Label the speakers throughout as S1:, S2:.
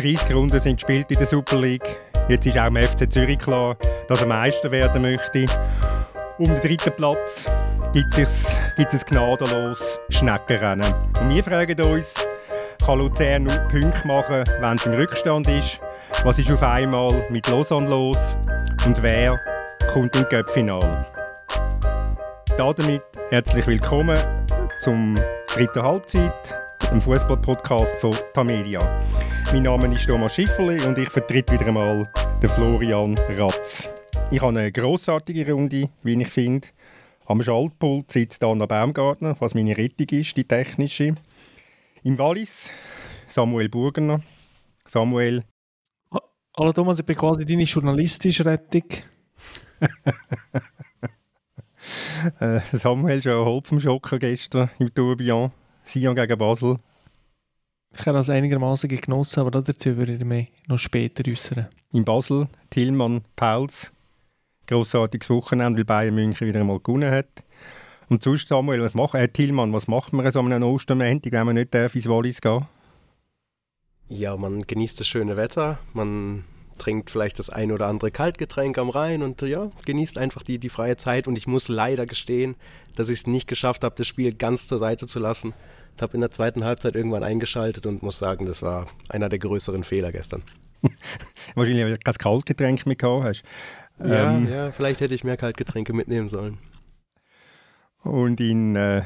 S1: 30 Runden sind gespielt in der Super League. Jetzt ist auch im FC Zürich klar, dass er Meister werden möchte. Um den dritten Platz gibt es ein gnadenlos Schneckenrennen. Und wir fragen uns, kann Luzern nur Punkte machen, wenn es im Rückstand ist? Was ist auf einmal mit Lausanne los? Und wer kommt im Cup-Final? Damit herzlich willkommen zum dritten Halbzeit, dem Fußball-Podcast von Tamedia. Mein Name ist Thomas Schifferli und ich vertrete wieder einmal den Florian Ratz. Ich habe eine grossartige Runde, wie ich finde. Am Schaltpult sitzt Anna Baumgartner, was meine Rettung ist, die technische. Im Wallis Samuel Burgener. Samuel.
S2: Hallo Thomas, ich bin quasi deine journalistische Rettung.
S1: Äh, Samuel schon halb vom Schocken gestern im Tourbillon. Sion gegen Basel.
S2: Ich habe das einigermaßen genossen, aber dazu würde ich mich noch später äußern.
S1: In Basel, Tillmann, Pauls. Grossartiges Wochenende, weil Bayern München wieder einmal gewonnen hat. Und sonst, Samuel, was macht, äh, Tillmann, was macht man so einem Ostermäntig, wenn man nicht darf, ins Wallis gehen
S3: Ja, man genießt das schöne Wetter, man trinkt vielleicht das ein oder andere Kaltgetränk am Rhein und ja, genießt einfach die, die freie Zeit. Und ich muss leider gestehen, dass ich es nicht geschafft habe, das Spiel ganz zur Seite zu lassen. Ich habe in der zweiten Halbzeit irgendwann eingeschaltet und muss sagen, das war einer der größeren Fehler gestern.
S1: Wahrscheinlich, weil du kein Kaltgetränk mehr gehabt hast.
S3: Ja, ähm, ja, vielleicht hätte ich mehr Kaltgetränke mitnehmen sollen.
S1: Und in äh,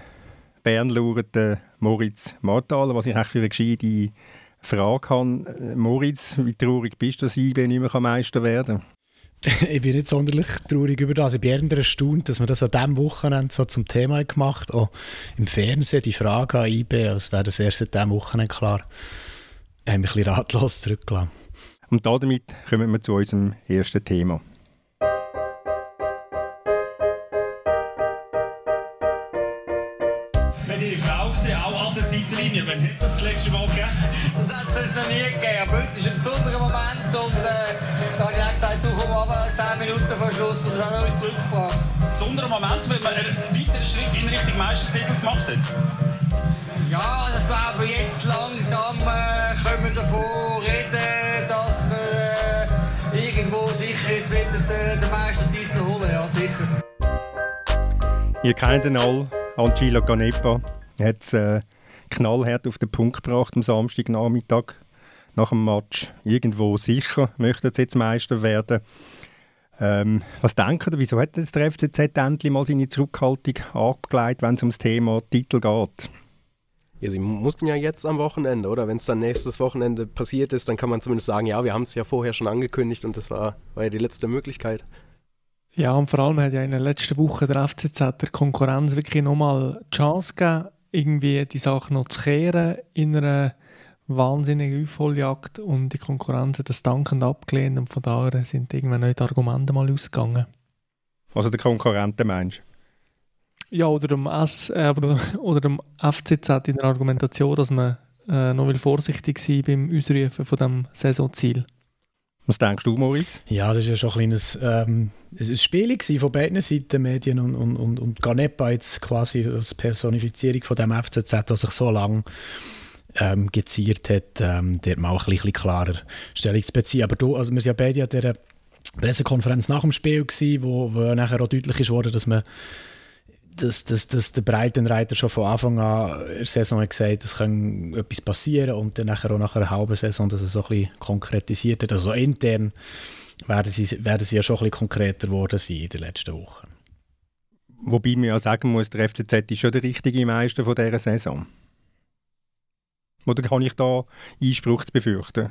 S1: Bern lauert äh, Moritz Marthaler, was ich eigentlich für eine gescheite Frage habe. Äh, Moritz, wie traurig bist du, dass IB nicht mehr Meister werden
S4: ich bin nicht sonderlich traurig über das. Ich bin eher erstaunt, dass wir das an diesem Wochenende so zum Thema gemacht haben. Auch im Fernsehen die Frage an IB, als wäre das erst seit diesem Wochenende klar. Haben mich ein bisschen ratlos zurückgelassen.
S1: Und damit kommen wir zu unserem ersten Thema.
S5: Letzte Mal gegeben? Das hat es noch nie gegeben. Aber heute ist ein besonderer Moment und äh, da habe ich auch gesagt, du komm aber 10 Minuten vor Schluss und das hat uns Glück gebracht.
S6: Besonderer Moment, weil man einen weiteren Schritt in Richtung Meistertitel gemacht hat?
S5: Ja, ich glaube, jetzt langsam äh, können wir davon reden, dass wir äh, irgendwo sicher jetzt wieder den, den Meistertitel holen. Ja, sicher.
S1: Ihr kennt ihn alle, Angelo Canepa. Er hat äh, knallhart auf den Punkt gebracht am Samstagnachmittag nach dem Match. Irgendwo sicher möchten sie jetzt Meister werden. Ähm, was denken Sie, wieso hat jetzt der FCZ endlich mal seine Zurückhaltung abgeleitet, wenn es ums Thema Titel geht?
S3: Ja, sie mussten ja jetzt am Wochenende, oder? Wenn es dann nächstes Wochenende passiert ist, dann kann man zumindest sagen, ja, wir haben es ja vorher schon angekündigt und das war, war ja die letzte Möglichkeit.
S2: Ja, und vor allem hat ja in der letzten Woche der FCZ der Konkurrenz wirklich nochmal die Chance gegeben, irgendwie die Sache noch zu kehren in einer wahnsinnigen Aufholjagd und die Konkurrenz hat das dankend abgelehnt und von daher sind irgendwann neue Argumente mal ausgegangen.
S1: Also der Konkurrenten meinst
S2: Ja, oder dem, S, äh, oder dem FCZ in der Argumentation, dass man äh, noch vorsichtig sein beim Ausrufen von dem Saisonziel.
S1: Was denkst du, Moritz?
S4: Ja, das war ja schon ein kleines ähm, ein Spiel von beiden Seiten, Medien und, und, und, und Ganepa jetzt quasi als Personifizierung von dem FCZ, der sich so lange ähm, geziert hat, ähm, der mal ein bisschen klarer Stellung zu beziehen. Aber du, also wir sind ja beide an dieser Pressekonferenz nach dem Spiel gewesen, wo, wo nachher auch deutlich ist worden, dass man dass, dass, dass der Breitenreiter schon von Anfang an in der Saison hat gesagt es kann etwas passieren und dann nachher auch nach einer halben Saison, dass er so ein bisschen konkretisiert hat. Also intern werden sie, werden sie ja schon ein bisschen konkreter geworden sein in den letzten Wochen.
S1: Wobei man ja sagen muss, der FCZ ist schon der richtige Meister von dieser Saison. Oder kann ich da Einspruch zu befürchten?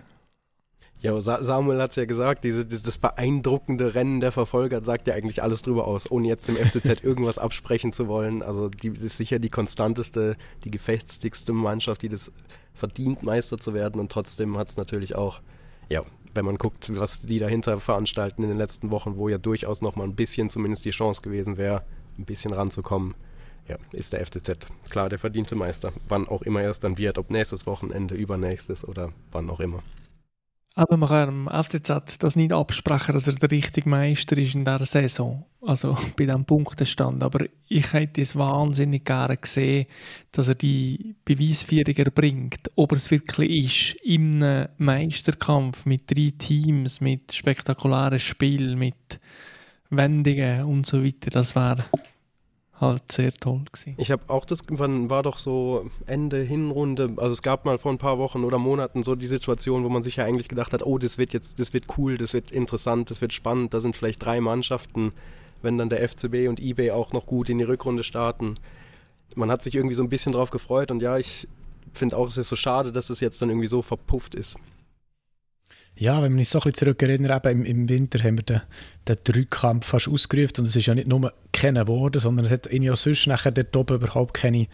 S3: Ja, Samuel hat es ja gesagt, diese, das beeindruckende Rennen der Verfolger sagt ja eigentlich alles drüber aus, ohne jetzt dem FCZ irgendwas absprechen zu wollen. Also die ist sicher die konstanteste, die gefestigste Mannschaft, die das verdient, Meister zu werden. Und trotzdem hat es natürlich auch, ja, wenn man guckt, was die dahinter veranstalten in den letzten Wochen, wo ja durchaus noch mal ein bisschen zumindest die Chance gewesen wäre, ein bisschen ranzukommen, ja, ist der FCZ klar der verdiente Meister. Wann auch immer er es dann wird, ob nächstes Wochenende, übernächstes oder wann auch immer.
S2: Aber man kann dem FCZ das nicht absprechen, dass er der richtige Meister ist in dieser Saison. Also bei diesem Punktestand. Aber ich hätte es wahnsinnig gerne gesehen, dass er die Beweisführung erbringt, ob er es wirklich ist, im Meisterkampf mit drei Teams, mit spektakulären Spielen, mit Wendungen und so weiter. Das wäre halt sehr toll gewesen.
S3: Ich habe auch das, wann war doch so Ende Hinrunde, also es gab mal vor ein paar Wochen oder Monaten so die Situation, wo man sich ja eigentlich gedacht hat, oh, das wird jetzt, das wird cool, das wird interessant, das wird spannend, da sind vielleicht drei Mannschaften, wenn dann der FCB und eBay auch noch gut in die Rückrunde starten. Man hat sich irgendwie so ein bisschen drauf gefreut und ja, ich finde auch, es ist so schade, dass es jetzt dann irgendwie so verpufft ist.
S4: Ja, wenn man sich so ein bisschen zurückerinnert, eben im, im Winter haben wir den, den Dreikampf fast ausgerufen und es ist ja nicht nur kennen worden, sondern es hat irgendwie auch sonst nachher dort oben überhaupt keine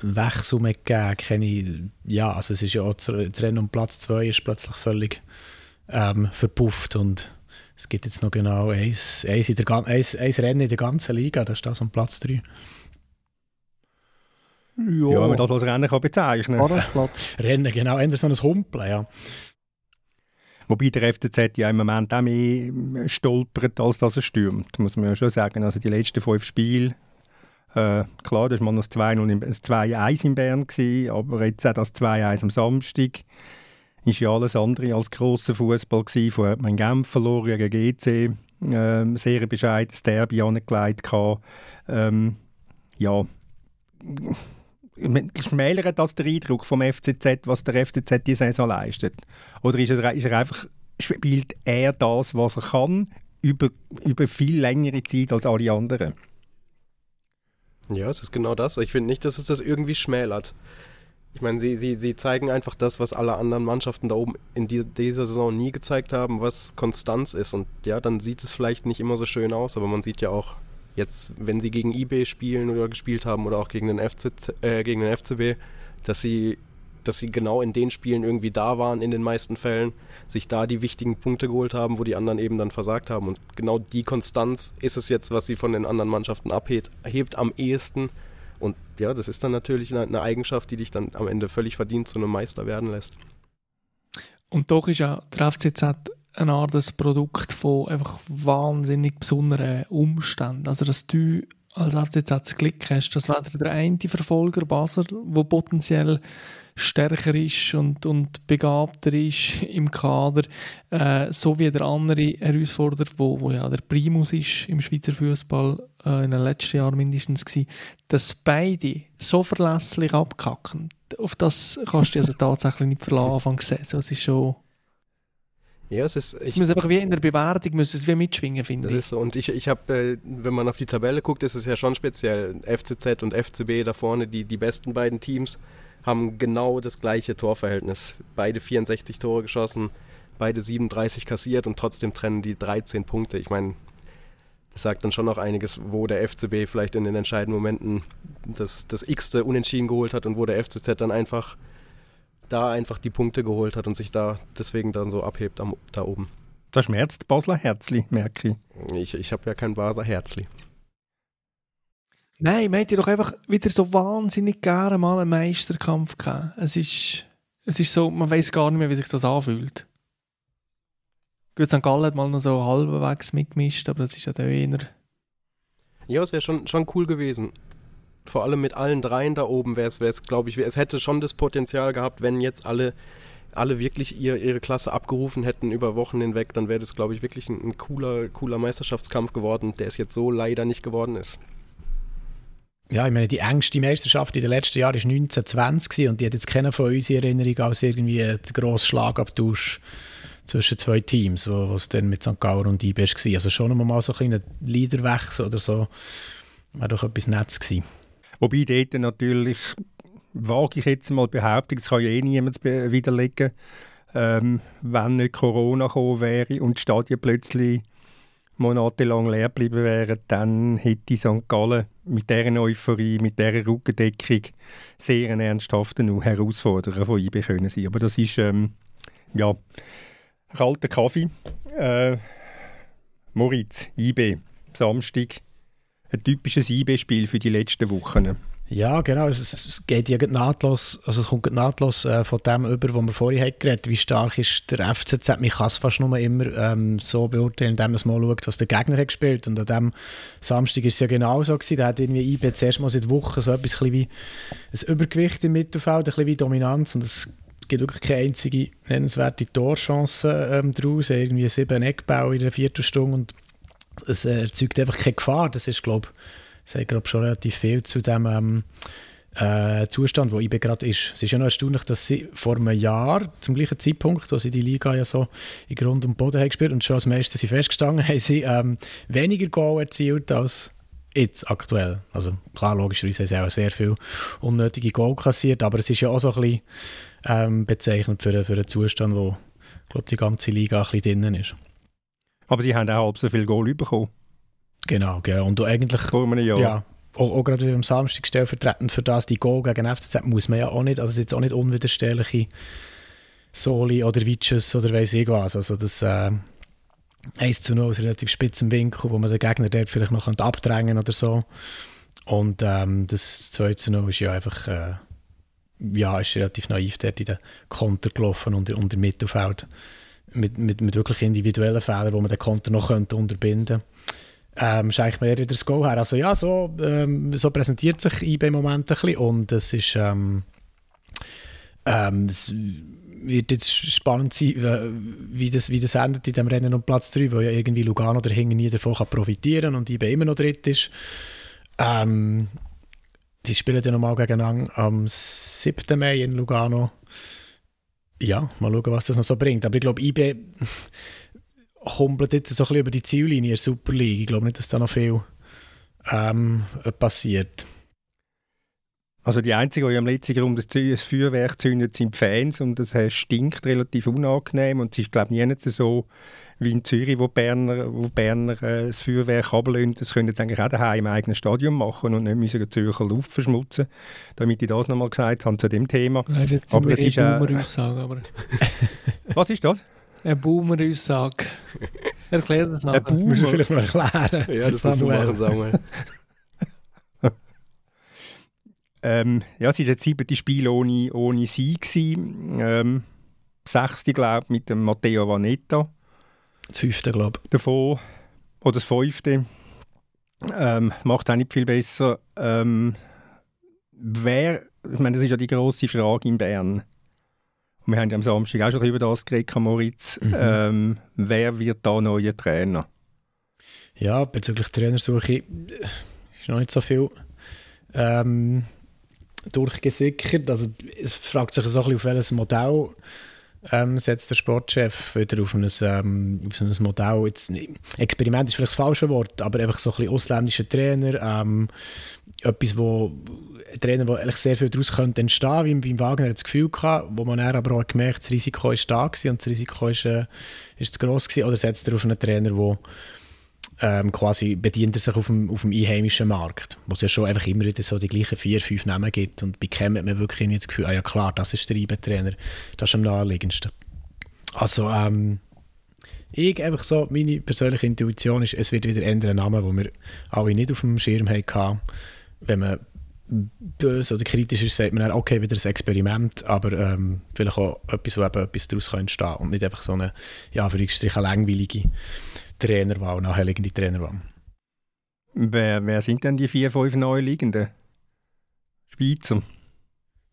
S4: Wechsel mehr gegeben, keine, ja, also es ist ja auch das Rennen um Platz 2 ist plötzlich völlig ähm, verpufft und es gibt jetzt noch genau eins, eins, in der, eins, eins Rennen in der ganzen Liga, das ist das um Platz 3.
S1: Ja, ja wenn man das als Rennen kann bezeichnen
S4: kann. Rennen, genau, eher so ein Humpeln, ja.
S1: Wobei der FCZ ja im Moment auch mehr stolpert, als dass er stürmt, muss man ja schon sagen. Also die letzten fünf Spiele, äh, klar, das war mal noch 2-1 in Bern, gewesen, aber jetzt auch das 2-1 am Samstag ist ja alles andere als grosser Fußball gewesen. Vorher hat man in Genf verloren gegen GC, äh, sehr bescheidenes Derby angelegt. Ähm, ja, schmälert das der Eindruck vom FCZ, was der FCZ die Saison leistet? Oder ist er, ist er einfach, spielt er das, was er kann, über, über viel längere Zeit als alle anderen?
S3: Ja, es ist genau das. Ich finde nicht, dass es das irgendwie schmälert. Ich meine, sie, sie, sie zeigen einfach das, was alle anderen Mannschaften da oben in die, dieser Saison nie gezeigt haben, was Konstanz ist. Und ja, dann sieht es vielleicht nicht immer so schön aus, aber man sieht ja auch jetzt, wenn sie gegen eBay spielen oder gespielt haben oder auch gegen den, FC, äh, gegen den FCB, dass sie, dass sie genau in den Spielen irgendwie da waren in den meisten Fällen, sich da die wichtigen Punkte geholt haben, wo die anderen eben dann versagt haben. Und genau die Konstanz ist es jetzt, was sie von den anderen Mannschaften abhebt, hebt am ehesten. Und ja, das ist dann natürlich eine, Eigenschaft, die dich dann am Ende völlig verdient zu einem Meister werden lässt.
S2: Und doch ist ja der FCZ eine Art das Produkt von einfach wahnsinnig besonderen Umständen. Also, dass du als FCZ Glück hast, dass weder der eine Verfolger Basel, der potenziell stärker ist und, und begabter ist im Kader, äh, so wie der andere Herausforderer, wo, wo ja der Primus ist im Schweizer Fußball äh, in den letzten Jahren mindestens gewesen, dass beide so verlässlich abkacken. Auf das kannst du also tatsächlich nicht verlassen Anfang Saison. Es ist schon
S3: ja, es ist.
S2: Ich, muss einfach wie in der Bewertung müssen es wie mitschwingen, finde
S3: ich. So. Und ich, ich habe, äh, wenn man auf die Tabelle guckt, ist es ja schon speziell. FCZ und FCB da vorne, die, die besten beiden Teams, haben genau das gleiche Torverhältnis. Beide 64 Tore geschossen, beide 37 kassiert und trotzdem trennen die 13 Punkte. Ich meine, das sagt dann schon noch einiges, wo der FCB vielleicht in den entscheidenden Momenten das, das x-te Unentschieden geholt hat und wo der FCZ dann einfach da einfach die Punkte geholt hat und sich da deswegen dann so abhebt am, da oben.
S1: Da schmerzt Basler Herzli, merke
S3: ich. Ich, ich habe ja kein Basler Herzli.
S2: Nein, man hätte doch einfach wieder so wahnsinnig gerne mal einen Meisterkampf gehabt. Es ist, es ist so, man weiß gar nicht mehr, wie sich das anfühlt. Gut, St. Gallen hat mal noch so halbwegs mitgemischt, aber das ist ja der eher...
S3: Ja, es wäre schon, schon cool gewesen vor allem mit allen dreien da oben wäre es, glaube ich, es hätte schon das Potenzial gehabt, wenn jetzt alle, alle wirklich ihr, ihre Klasse abgerufen hätten über Wochen hinweg, dann wäre das, glaube ich, wirklich ein, ein, cooler, cooler Meisterschaftskampf geworden, der es jetzt so leider nicht geworden ist.
S4: Ja, ich meine, die engste Meisterschaft in den letzten Jahren war 1920 und die hat jetzt keiner von uns in Erinnerung als irgendwie ein grosser Schlagabtausch zwischen zwei Teams, wo es dann mit St. Gaur und IB war. Also schon mal so ein Leaderwechsel oder so, wäre doch etwas Nettes gewesen.
S1: Wobei dort natürlich, wage ich jetzt mal Behauptung, das kann ja eh niemand widerlegen, ähm, wenn nicht Corona gekommen wäre und die Stadien plötzlich monatelang leer geblieben wären, dann hätte St. Gallen mit dieser Euphorie, mit dieser Rückendeckung sehr ein ernsthafter Herausforderer von IB können sein. Aber das ist, ähm, ja, kalter Kaffee. Äh, Moritz, IB, Samstag, ein typisches IB-Spiel für die letzten Wochen.
S4: Ja, genau. Es, es geht ja nahtlos, also es kommt nahtlos äh, von dem über, was wir vorhin haben geredet Wie stark ist der FCZ? Man kann es fast nur immer ähm, so beurteilen, indem man mal schaut, was der Gegner hat gespielt. Und an dem Samstag ist es ja genau so gewesen. Da hat irgendwie IB zuerst mal seit Wochen so etwas wie ein Übergewicht im Mittelfeld, ein bisschen wie Dominanz. Und es gibt wirklich keine einzige nennenswerte Torchance ähm, daraus. Irgendwie sieben Eckbau in einer Viertelstunde und es erzeugt einfach keine Gefahr. Das ist, glaube ich, sagt glaube schon relativ viel zu dem ähm, äh, Zustand, wo IB gerade ist. Es ist ja noch erstaunlich, dass sie vor einem Jahr, zum gleichen Zeitpunkt, wo sie die Liga ja so in Grund und Boden haben gespielt und schon als Meister sie festgestanden, haben sie ähm, weniger Goal erzielt als jetzt aktuell. Also klar, logischerweise haben sie auch sehr viel unnötige Goal kassiert, aber es ist ja auch so ein bisschen ähm, bezeichnend für, für einen Zustand, wo glaube die ganze Liga ein bisschen drinnen ist.
S1: Aber sie haben auch halb so viel Goal bekommen.
S4: Genau, genau. Und du eigentlich...
S1: Vor einem Jahr.
S4: Ja, auch, auch gerade am Samstag stellvertretend für das, die Goal gegen FCZ muss man ja auch nicht, also es ist jetzt auch nicht unwiderstehliche Soli oder Witches oder weiss ich was. Also das äh, 1 zu 0 aus relativ spitzem Winkel, wo man den Gegner dort vielleicht noch abdrängen oder so. Und ähm, das 2 zu 0 ist ja einfach... Äh, ja, ist relativ naiv dort in den Konter gelaufen und, und im Mittelfeld mit, mit, mit wirklich individuellen Fehlern, wo man den Konter noch könnte unterbinden könnte ähm, schenkt mir wieder das Go her. Also ja, so, ähm, so präsentiert sich IB im Moment ein bisschen und es ist ähm, ähm, es wird jetzt spannend sein, wie das, wie das endet in dem Rennen um Platz 3, weil ja irgendwie Lugano dahinter nie davon kann profitieren und IB immer noch dritt ist. Ähm, die spielen ja nochmal gegeneinander am 7. Mai in Lugano. Ja, mal schauen, was das noch so bringt. Aber ich glaube, IB humpelt jetzt so ein bisschen über die Ziellinie in Super League. Ich glaube nicht, dass da noch viel ähm, passiert.
S1: Also die Einzigen, die am letzten Grund das Feuerwerk zünden, sind die Fans und das stinkt relativ unangenehm und es ist glaube ich nie so wie in Zürich, wo Berner, wo Berner äh, das Feuerwerk ablösen. Das können sie eigentlich auch daheim im eigenen Stadion machen und nicht müssen die Zürcher Luft verschmutzen. Damit ich das nochmal gesagt habe zu dem Thema.
S2: Nein, aber es ist auch... aber...
S1: Was ist das?
S2: Eine Boomer-Aussage. Erklär das nachher.
S4: Das musst du vielleicht mal erklären.
S3: Ja, das musst du machen, Samuel.
S1: ähm, ja, es war das siebte Spiel ohne, ohne Sieg. Ähm, sechste, glaube ich, mit dem Matteo Vanetta.
S4: Das fünfte, glaube
S1: ich. Davon, oder das fünfte. Ähm, macht auch nicht viel besser. Ähm, wer, ich meine, das ist ja die grosse Frage in Bern wir haben ja am Samstag auch schon über das geredet, Moritz. Mhm. Ähm, wer wird da neuer Trainer?
S4: Ja, bezüglich Trainersuche ist noch nicht so viel ähm, durchgesickert. Also, es fragt sich so ein bisschen, auf welches Modell ähm, setzt der Sportchef wieder auf ein, ähm, auf ein Modell. Jetzt, Experiment ist vielleicht das falsche Wort, aber einfach so ein bisschen ausländischer Trainer. Ähm, etwas, wo ein Trainer, der eigentlich sehr viel daraus könnte entstehen, wie beim Wagner das Gefühl gehabt, wo man aber auch gemerkt, das Risiko ist da und das Risiko ist, äh, zu gross gewesen. Oder setzt er auf einen Trainer, der ähm, quasi bedient er sich auf dem, auf dem einheimischen Markt, wo es ja schon einfach immer wieder so die gleichen vier, fünf Namen gibt und bekommt man wirklich nicht das Gefühl, ah ja klar, das ist der IB-Trainer, das ist am naheliegendsten. Also ähm, ich einfach so, meine persönliche Intuition ist, es wird wieder ändern Namen, wo wir alle nicht auf dem Schirm hatten. Wenn man böse oder kritisch ist, sagt man dann, okay, wieder ein Experiment, aber ähm, vielleicht auch etwas, wo eben etwas daraus entstehen kann und nicht einfach so eine, ja, für langweilige Trainerwahl, nachherliegende Trainerwahl.
S1: Wer, wer sind denn die vier, fünf Neuliegenden? Schweizer?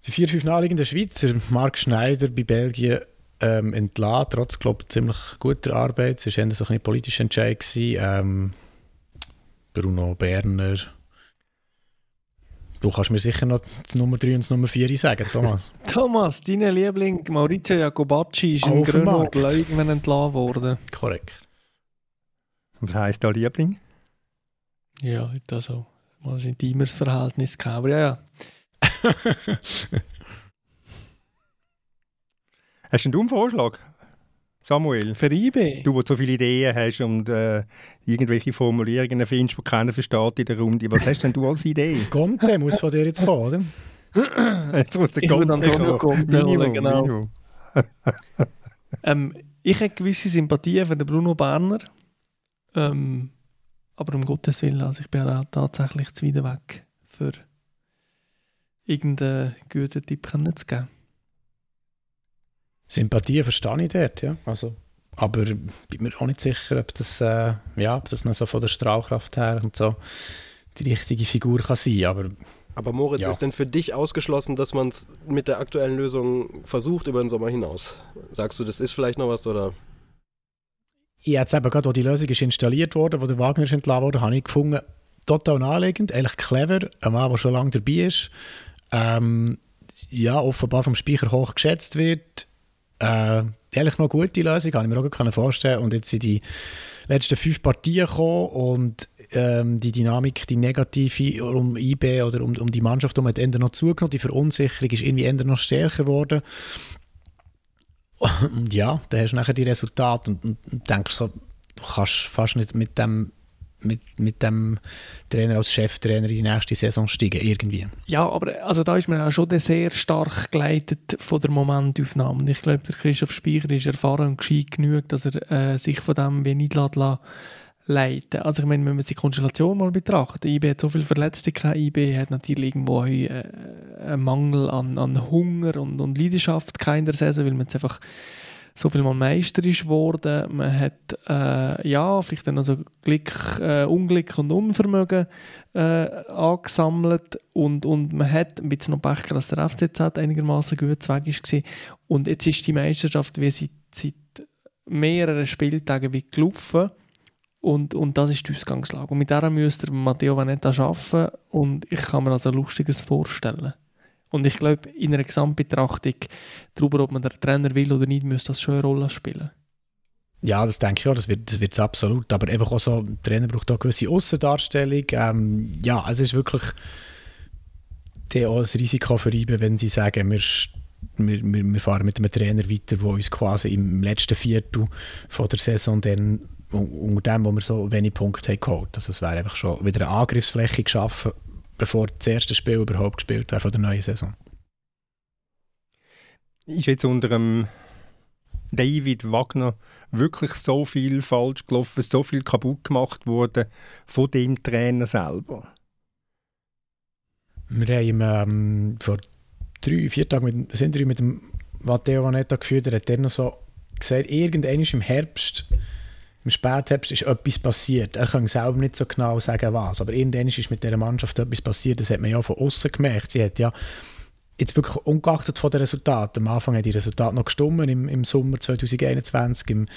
S4: Die vier, fünf naheliegenden Schweizer, Marc Schneider bei Belgien ähm, entlassen, trotz, glaube ziemlich guter Arbeit. Es war eher so ein politischer Entscheid. Ähm, Bruno Berner, Du kannst mir sicher noch das Nummer 3 und das Nummer 4 sagen, Thomas.
S2: Thomas, dein Liebling Maurizio Jacobacci ist in Grenoble irgendwann entlassen worden.
S4: Korrekt.
S1: Was heisst da Liebling?
S2: Ja, also mal ein intimeres Verhältnis gehabt, aber ja, ja.
S1: Hast du einen Vorschlag? Samuel.
S2: Für IB?
S1: Du, der so viele Ideen hast und äh, irgendwelche Formulierungen findest, die keiner versteht in der Runde. Was hast denn du als Idee?
S4: Conte muss von dir jetzt kommen,
S1: oder? jetzt muss der Conte kommen.
S2: Minimum, genau. Minimum. ähm, ich habe gewisse Sympathien für den Bruno Berner. Ähm, aber um Gottes Willen, also ich bin auch tatsächlich zu weit weg für irgendeinen guten Tipp zu geben.
S4: Sympathie verstehe ich dort, ja. Also, aber bin mir auch nicht sicher, ob das, äh, ja, ob das noch so von der Strahlkraft her und so die richtige Figur kann sein. Aber,
S3: aber Moritz,
S4: ja.
S3: ist denn für dich ausgeschlossen, dass man es mit der aktuellen Lösung versucht über den Sommer hinaus? Sagst du, das ist vielleicht noch was oder?
S4: Ja, jetzt eben gerade, wo die Lösung ist installiert wurde, wo der Wagner ist entlassen wurde, habe ich gefunden, total naheliegend, eigentlich clever, ein Mann, der schon lange dabei ist, ähm, ja, offenbar vom Speicher hoch geschätzt wird, äh, eigentlich noch eine gute Lösung, kann ich mir auch vorstellen. Und jetzt sind die letzten fünf Partien gekommen und ähm, die Dynamik, die negative um IB oder um, um die Mannschaft um hat ändert noch zugenommen. Die Verunsicherung ist irgendwie ändert noch stärker geworden. Und ja, da hast du nachher die Resultate und, und, und denkst so, du kannst fast nicht mit dem mit, mit dem Trainer als Cheftrainer in die nächste Saison steigen, irgendwie.
S2: Ja, aber also da ist man auch schon sehr stark geleitet von der Momentaufnahme. Ich glaube, der Christoph Speicher ist erfahren und gescheit genug, dass er äh, sich von dem wie nicht leiten. Also ich meine, wenn man die Konstellation mal betrachtet, IB hat so viele Verletzte, IB hat natürlich irgendwo äh, einen Mangel an, an Hunger und, und Leidenschaft in der Saison, weil man es einfach so viel mal Meister ist geworden. Man hat äh, ja vielleicht dann also Glück, äh, Unglück und Unvermögen äh, angesammelt und, und man hat ein bisschen noch Pech gehabt, dass der FCZ einigermaßen gut weg war. Und jetzt ist die Meisterschaft wie seit, seit mehreren Spieltagen wie gelaufen. Und, und das ist die Ausgangslage. Und mit der müsste Matteo Vanetta arbeiten und ich kann mir also Lustiges vorstellen. Und ich glaube, in einer Gesamtbetrachtung darüber, ob man der Trainer will oder nicht, müsste das schon eine Rolle spielen.
S4: Ja, das denke ich auch, das wird es das absolut. Aber einfach auch so, der Trainer braucht auch eine gewisse Aussendarstellung. Ähm, ja, es ist wirklich auch ein Risiko für ihn, wenn sie sagen, wir, wir, wir fahren mit einem Trainer weiter, der uns quasi im letzten Viertel von der Saison dann unter dem, wo wir so wenig Punkte haben geholt. Also es wäre einfach schon wieder eine Angriffsfläche geschaffen bevor das erste Spiel überhaupt gespielt wird von der neuen Saison.
S1: Ist jetzt unter dem David Wagner wirklich so viel falsch gelaufen, so viel kaputt gemacht worden von dem Trainer selber?
S4: Wir haben ähm, vor drei, vier Tagen mit, sind wir mit dem Matteo Vanetta geführt, er hat dann noch so gesagt, irgendwann im Herbst im Spätherbst ist etwas passiert. Er kann selber nicht so genau sagen, was. Aber irgendwann ist mit dieser Mannschaft etwas passiert. Das hat man ja von außen gemerkt. Sie hat ja jetzt wirklich ungeachtet von den Resultaten. Am Anfang haben die Resultate noch gestummen, im, im Sommer 2021, im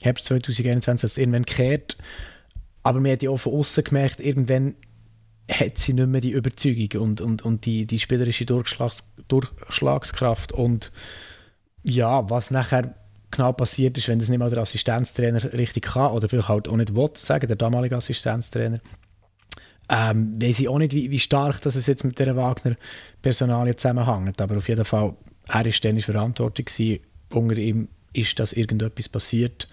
S4: Herbst 2021 hat es irgendwann gekehrt. Aber man hat ja auch von außen gemerkt, irgendwann hat sie nicht mehr die Überzeugung und, und, und die, die spielerische Durchschlags, Durchschlagskraft. Und ja, was nachher genau passiert ist, wenn das nicht mal der Assistenztrainer richtig kann oder vielleicht halt auch nicht will, sagen, der damalige Assistenztrainer. Ähm, weiß ich auch nicht, wie, wie stark das jetzt mit der Wagner-Personalie zusammenhängt, aber auf jeden Fall, er war dann verantwortlich gewesen, unter ihm ist das irgendetwas passiert.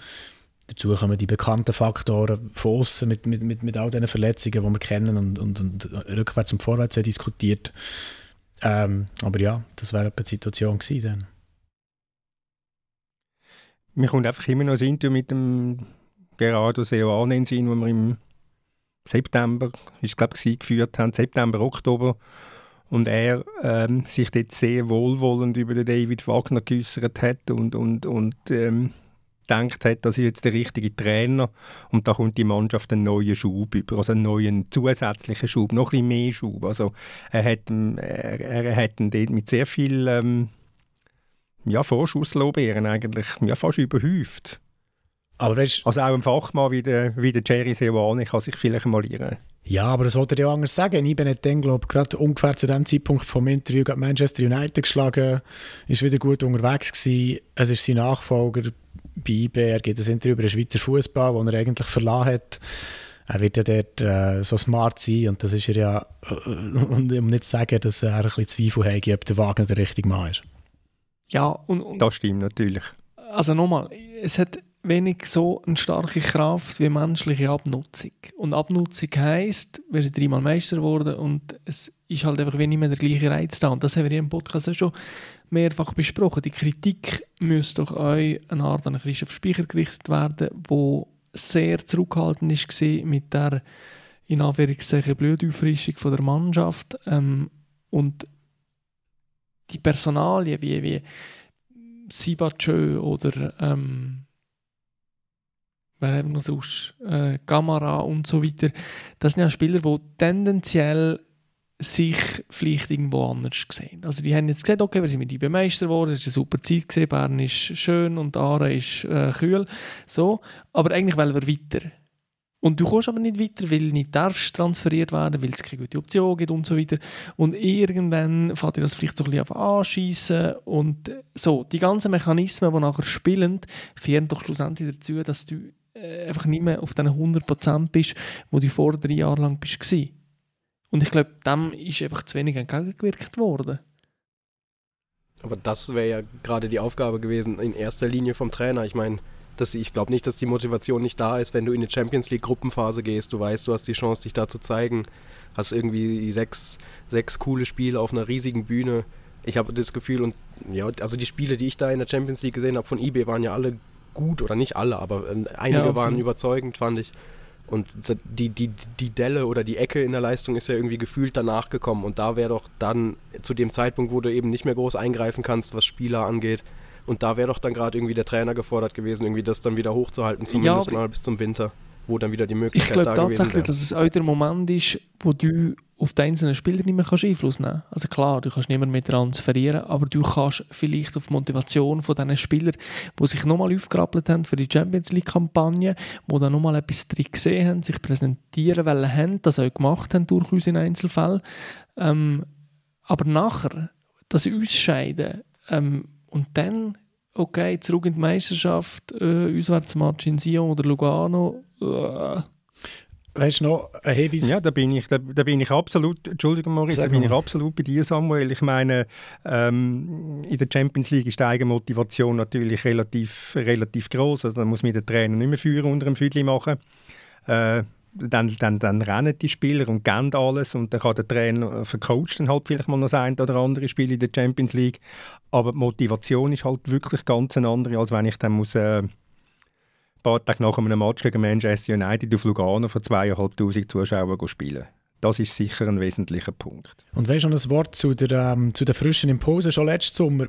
S4: Dazu kommen die bekannten Faktoren von mit, mit, mit, mit all diesen Verletzungen, die wir kennen und, und, und rückwärts und vorwärts diskutiert. Ähm, aber ja, das wäre die Situation gewesen dann.
S1: Mir kommt einfach immer noch ein Interview mit dem Gerardo Seoane in Sinn, wo wir im September, ich glaube geführt haben, September, Oktober. Und er ähm, sich dort sehr wohlwollend über den David Wagner geäußert hat und, und, und ähm, gedacht hat, das ist jetzt der richtige Trainer und da kommt die Mannschaft einen neuen Schub über, also einen neuen zusätzlichen Schub, noch ein bisschen mehr Schub. Also er hat, er, er hat ihn dort mit sehr viel ähm, ja, Vorschusslorbeeren eigentlich ja, fast überhäuft.
S4: Aber weißt,
S1: also auch ein Fachmann wie der, wie der Jerry Seoane kann sich vielleicht mal irren.
S4: Ja, aber das wollte er ja anders sagen. Ich bin dann, glaube gerade ungefähr zu dem Zeitpunkt vom Interview gegen Manchester United geschlagen, ist wieder gut unterwegs gewesen. Es ist sein Nachfolger bei IB. Er gibt ein Interview über den Schweizer Fußball, den er eigentlich verlassen hat. Er wird ja dort äh, so smart sein und das ist er ja, äh, um nicht zu sagen, dass er ein bisschen Zweifel hat, ob der Wagen der richtige Mann ist.
S2: Ja, und, und
S1: das stimmt natürlich.
S2: Also nochmal, es hat wenig so eine starke Kraft wie menschliche Abnutzung. Und Abnutzung heisst, wir sind dreimal Meister geworden und es ist halt einfach wie nicht mehr der gleiche Reiz da. Und das haben wir hier im Podcast schon mehrfach besprochen. Die Kritik müsste doch euch eine Art an Christoph Speicher gerichtet werden, wo sehr zurückhaltend war mit der in Anführungszeichen Blutauffrischung von der Mannschaft ähm, und die Personalien wie, wie Sibachö oder ähm? Äh, Gamara und so weiter. Das sind ja Spieler, die tendenziell sich vielleicht irgendwo anders sehen. Also die haben jetzt gesagt, okay, wir sind mit IB Meister geworden, es war eine super Zeit, gewesen, Bern ist schön und Aare ist äh, kühl, so, aber eigentlich wollen wir weiter. Und du kommst aber nicht weiter, weil du nicht darfst transferiert werden, weil es keine gute Option gibt und so weiter. Und irgendwann fängt dir das vielleicht so ein bisschen anschießen und so. Die ganzen Mechanismen, die nachher spielen, führen doch schlussendlich dazu, dass du äh, einfach nicht mehr auf diesen 100% bist, wo du vor drei Jahren lang bist. Und ich glaube, dem ist einfach zu wenig entgegengewirkt worden.
S3: Aber das wäre ja gerade die Aufgabe gewesen, in erster Linie vom Trainer. Ich meine, ich glaube nicht, dass die Motivation nicht da ist, wenn du in die Champions League Gruppenphase gehst. Du weißt, du hast die Chance, dich da zu zeigen. Hast irgendwie sechs, sechs coole Spiele auf einer riesigen Bühne. Ich habe das Gefühl, und ja, also die Spiele, die ich da in der Champions League gesehen habe von eBay, waren ja alle gut, oder nicht alle, aber äh, einige ja, waren überzeugend, fand ich. Und die, die, die Delle oder die Ecke in der Leistung ist ja irgendwie gefühlt danach gekommen. Und da wäre doch dann zu dem Zeitpunkt, wo du eben nicht mehr groß eingreifen kannst, was Spieler angeht. Und da wäre doch dann gerade irgendwie der Trainer gefordert gewesen, irgendwie das dann wieder hochzuhalten, zumindest ja, mal bis zum Winter, wo dann wieder die Möglichkeit da gewesen wäre. Ich glaube tatsächlich,
S2: dass es auch der Moment ist, wo du auf die einzelnen Spieler nicht mehr kannst Einfluss nehmen Also klar, du kannst nicht mehr mit transferieren, aber du kannst vielleicht auf die Motivation von diesen Spielern, die sich nochmal aufgerappelt haben für die Champions League-Kampagne, die dann nochmal etwas drin gesehen haben, sich präsentieren wollen haben, das auch gemacht haben durchaus in Einzelfällen. Ähm, aber nachher, das Ausscheiden ähm, und dann, okay, zurück in die Meisterschaft, äh, Auswärtsmatch in Sion oder Lugano, äh,
S4: Weißt du noch ein Hinweis?
S1: Ja, da bin ich, da, da bin ich absolut, Entschuldigung Moritz, da bin ich absolut bei dir, Samuel. Ich meine, ähm, in der Champions League ist die Eigenmotivation natürlich relativ, relativ groß. Also da muss man den Trainer nicht mehr führen unter dem Füdli machen. Äh, dann, dann, dann rennen die Spieler und geben alles und dann kann der Trainer vercoacht dann halt vielleicht mal noch ein oder andere Spiel in der Champions League. Aber die Motivation ist halt wirklich ganz eine andere, als wenn ich dann muss... Äh, paar Tage nach einem Match gegen Manchester United auf Lugano vor zweieinhalbtausend Zuschauern spielen. Das ist sicher ein wesentlicher Punkt.
S4: Und weißt du noch ein Wort zu der, ähm, zu der frischen Impulse schon letzten Sommer?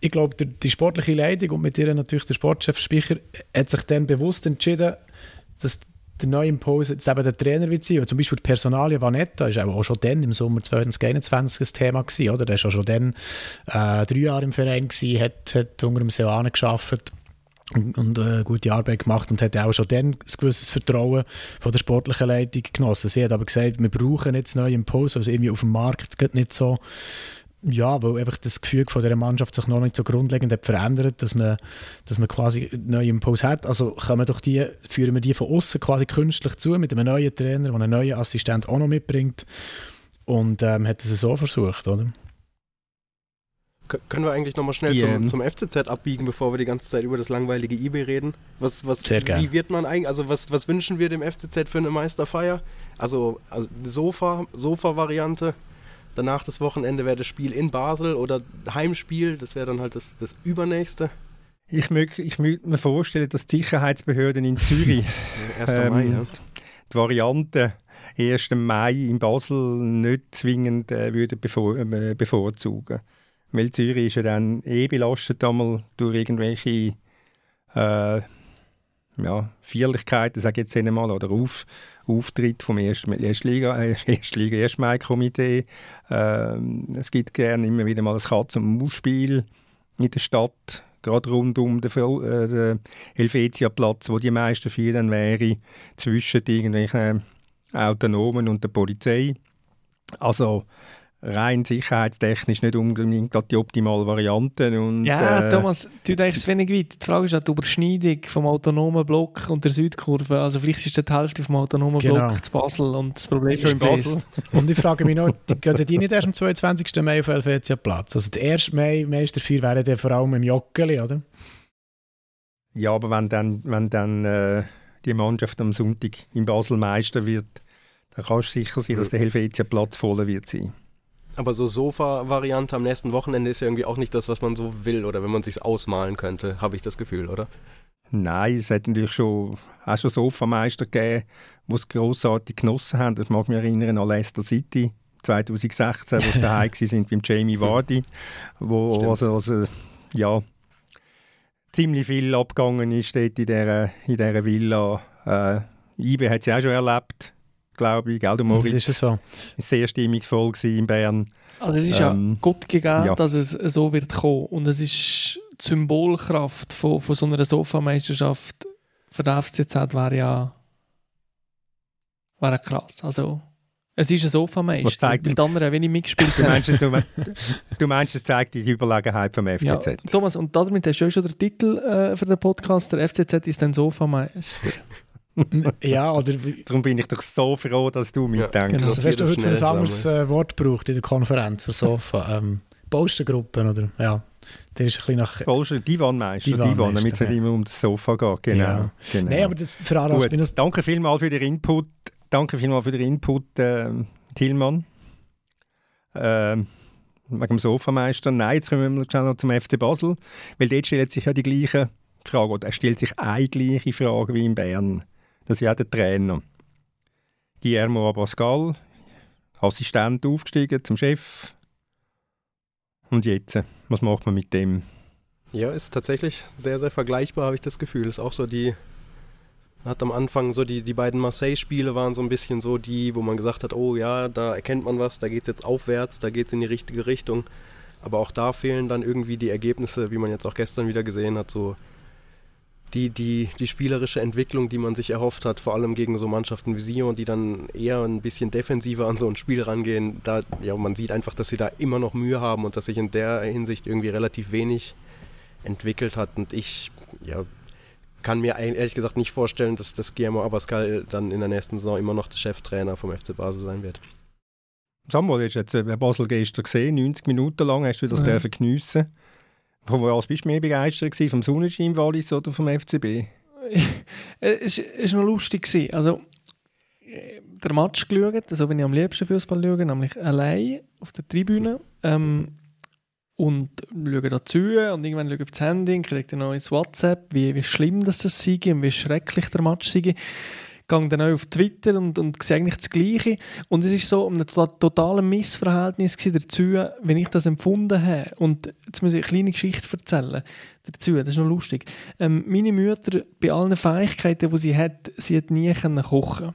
S4: Ich glaube, die, die sportliche Leitung und mit ihr natürlich der Sportchef Spicher hat sich dann bewusst entschieden, dass der neue Impulse jetzt eben der Trainer wird sein. Zum Beispiel die Personalie Vanetta ist auch schon dann im Sommer 2021 ein Thema gewesen, oder? Der war schon dann äh, drei Jahre im Verein gewesen, hat, hat unter dem Seoane gearbeitet und, und äh, gute Arbeit gemacht und hat auch schon dann ein gewisses Vertrauen von der sportlichen Leitung genossen. Sie hat aber gesagt, wir brauchen jetzt neue Impulse, also irgendwie auf dem Markt nicht so, ja, weil einfach das Gefühl von der Mannschaft sich noch nicht so grundlegend hat verändert, dass man, dass man quasi neue Impulse hat. Also können wir doch die, führen wir die von außen quasi künstlich zu mit einem neuen Trainer, der einen neuen Assistent auch noch mitbringt und ähm, hat es so versucht, oder?
S3: Können wir eigentlich nochmal schnell yeah. zum, zum FCZ abbiegen, bevor wir die ganze Zeit über das langweilige eBay reden? Was, was, Sehr gern. Wie wird man eigentlich, also was, was wünschen wir dem FCZ für eine Meisterfeier? Also, also Sofa, Sofa-Variante. Danach das Wochenende wäre das Spiel in Basel oder Heimspiel, das wäre dann halt das, das übernächste.
S1: Ich möchte ich mög mir vorstellen, dass die Sicherheitsbehörden in Zürich
S3: 1. Ähm, Mai, ja.
S1: die Variante 1. Mai in Basel nicht zwingend äh, würde bevor, äh, bevorzugen. Weil Zürich ist ja dann eh belastet einmal durch irgendwelche äh, ja, Feierlichkeiten, sage ich jetzt einmal, oder Auf, Auftritt vom Erstliga, äh, Erstliga Erstmai-Komitee. Äh, es gibt gerne immer wieder mal ein Katz- und Maus-Spiel in der Stadt, gerade rund um den, äh, den Helvetia-Platz, wo die meisten vier dann wäre, zwischen irgendwelchen Autonomen und der Polizei. Also rein sicherheitstechnisch nicht unbedingt die optimale Variante. Und,
S2: ja, äh, Thomas, du denkst wenig weit. Die Frage ist halt die Überschneidung vom autonomen Block und der Südkurve. Also vielleicht ist das die Hälfte vom autonomen genau. Block zu Basel und das Problem ist schon in Basel.
S4: und ich frage mich noch, gehen die nicht erst am 22. Mai auf Helvetia Platz? Also der 1. Mai, Meister 4 wäre der vor allem im Joggeli, oder?
S1: Ja, aber wenn dann, wenn dann äh, die Mannschaft am Sonntag in Basel Meister wird, dann kannst du sicher sein, dass der Helvetia Platz voll wird sein.
S3: Aber so Sofa-Variante am nächsten Wochenende ist ja irgendwie auch nicht das, was man so will oder wenn man sich ausmalen könnte, habe ich das Gefühl, oder?
S1: Nein, es hat natürlich schon, auch schon Sofameister gegeben, die es grossartig genossen haben. Ich mag mich erinnern an Leicester City 2016, wo sie daheim sind beim Jamie Vardy, wo also, also, ja, ziemlich viel abgegangen ist dort in dieser, in dieser Villa. Äh, Ibe hat sie auch schon erlebt, glaube ich, gell, du
S4: Moritz? Das ist so.
S1: Sehr stimmungsvoll in Bern.
S2: Also es ist ähm, ja Gott gegeben, ja. dass es so wird kommen und es ist die Symbolkraft von, von so einer Sofameisterschaft für den FCZ wäre ja wäre krass. Also es ist ein Sofameister, weil die anderen wenig mitgespielt
S1: du meinst, du, du meinst, es zeigt die Überlegenheit vom FCZ? Ja,
S2: Thomas, und damit hast du schon den Titel äh, für den Podcast, der FCZ ist ein Sofameister.
S4: Ja, oder...
S1: Darum bin ich doch so froh, dass du mitdenkst. Ja,
S4: genau. Hast du heute ein anderes äh, Wort gebraucht in der Konferenz für Sofa? ähm, Postergruppen, oder? Ja. Der ist ein bisschen nach...
S1: Poster, Divanmeister, Divan, Divan damit es nicht immer um das Sofa geht. Genau. Ja. genau.
S4: Nein, aber das, für Aras
S1: bin das... Danke vielmals für den Input. Danke vielmals für den Input, äh, Tillmann. Äh, wegen dem Sofameister. Nein, jetzt kommen wir noch zum FC Basel, weil dort stellt sich ja die gleiche Frage, oder er stellt sich eine gleiche Frage wie in Bern. Das ist ja der Trainer. Guillermo Abascal, Assistent aufgestiegen zum Chef. Und jetzt, was macht man mit dem?
S3: Ja, ist tatsächlich sehr, sehr vergleichbar, habe ich das Gefühl. Ist auch so die, hat am Anfang so die, die beiden Marseille-Spiele waren so ein bisschen so die, wo man gesagt hat, oh ja, da erkennt man was, da geht es jetzt aufwärts, da geht es in die richtige Richtung. Aber auch da fehlen dann irgendwie die Ergebnisse, wie man jetzt auch gestern wieder gesehen hat, so die, die, die spielerische Entwicklung, die man sich erhofft hat, vor allem gegen so Mannschaften wie Sion, die dann eher ein bisschen defensiver an so ein Spiel rangehen, da, ja, man sieht einfach, dass sie da immer noch Mühe haben und dass sich in der Hinsicht irgendwie relativ wenig entwickelt hat. Und ich, ja, kann mir ehrlich gesagt nicht vorstellen, dass, dass Guillermo Abascal dann in der nächsten Saison immer noch der Cheftrainer vom FC Basel sein wird.
S1: Samuel, hast jetzt äh, Basel gestern gesehen, 90 Minuten lang, hast du das ja. geniessen von was bist du mehr begeistert gewesen? Vom Sonnenschein Wallis oder vom FCB?
S2: es war noch lustig. Also, der Match geschaut, so wenn ich am liebsten Fußball schaue, nämlich allein auf der Tribüne. Ähm, und schaue dazu und irgendwann schaue ich das Handy und kriege dann noch ins WhatsApp, wie, wie schlimm das sei und wie schrecklich der Match sei gehe dann auch auf Twitter und, und sehe eigentlich das Gleiche. Und es ist so ein totales Missverhältnis dazu, wenn ich das empfunden habe. Und jetzt muss ich eine kleine Geschichte erzählen dazu, das ist noch lustig. Ähm, meine Mutter, bei allen Fähigkeiten, die sie hat, sie hat nie können kochen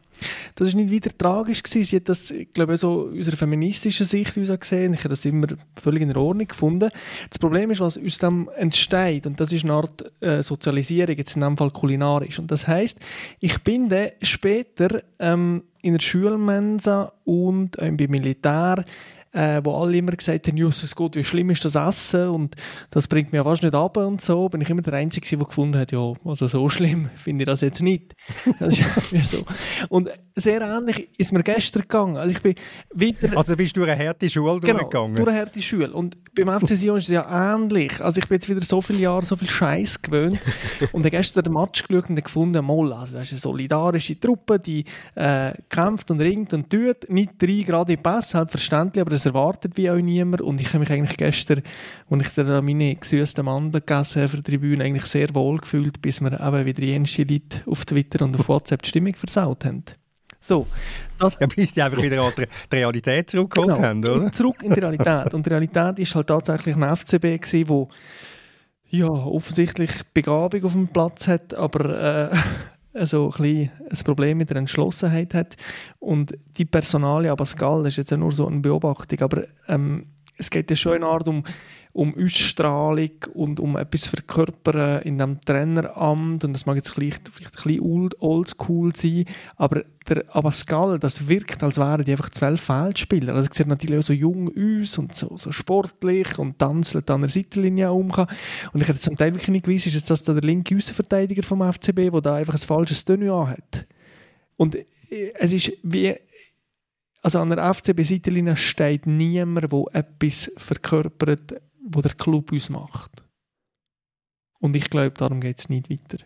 S2: Das ist nicht wieder tragisch gewesen. Sie hat das, ich glaube, so aus einer feministischen Sicht gesehen. Ich habe das immer völlig in Ordnung gefunden. Das Problem ist, was aus dem entsteht, und das ist eine Art äh, Sozialisierung, jetzt in dem Fall kulinarisch. Und das heißt, ich bin dann später ähm, in der Schulmensa und äh, beim Militär äh, wo alle immer gesagt haben, Jesus Gott, wie schlimm ist das Essen und das bringt mir fast nicht ab und so, bin ich immer der Einzige, der gefunden hat, ja, also so schlimm finde ich das jetzt nicht. Das ist so. Und sehr ähnlich ist mir gestern gegangen. Also ich bin wieder...
S1: Also bist du eine harte Schule
S2: genau, durchgegangen? durch eine harte Schule. Und beim FC Sion ist es ja ähnlich. Also ich bin jetzt wieder so viele Jahre so viel Scheiß gewöhnt und habe gestern den Match geschaut und gefunden, mal, also das ist eine solidarische Truppe, die äh, kämpft und ringt und tut. Nicht drei gerade Pass, selbstverständlich, aber das erwartet wie auch niemand. Und ich habe mich eigentlich gestern, als ich da meine gesüßten Mandeln gegessen habe, auf der Tribüne eigentlich sehr wohl gefühlt, bis wir eben wieder jenste Leute auf Twitter und auf WhatsApp die Stimmung versaut haben. So,
S1: das, ja, bis die einfach wieder an die Realität zurückgeholt genau, haben, oder?
S2: Zurück in die Realität. Und die Realität war halt tatsächlich ein FCB, gewesen, wo ja, offensichtlich Begabung auf dem Platz hat, aber äh, also ein, bisschen ein Problem mit der Entschlossenheit hat. Und die Personalie Pascal, ist jetzt nur so eine Beobachtung, aber ähm, es geht ja schon eine Art um um Ausstrahlung und um etwas verkörpern in dem Traineramt. Und das mag jetzt vielleicht, vielleicht ein bisschen old, oldschool sein, aber der Abascal, das wirkt, als wären die einfach zwölf Feldspieler. Also, sieht natürlich auch so jung aus und so, so sportlich und tanzelt an der Seitenlinie um. Und ich hätte zum Teil wirklich nicht gewusst, ist das der linke Außenverteidiger vom FCB, der da einfach ein falsches Tenue hat. Und äh, es ist wie also an der FCB-Seitenlinie steht niemand, der etwas verkörpert, wo der Club uns macht. Und ich glaube, darum geht es nicht weiter.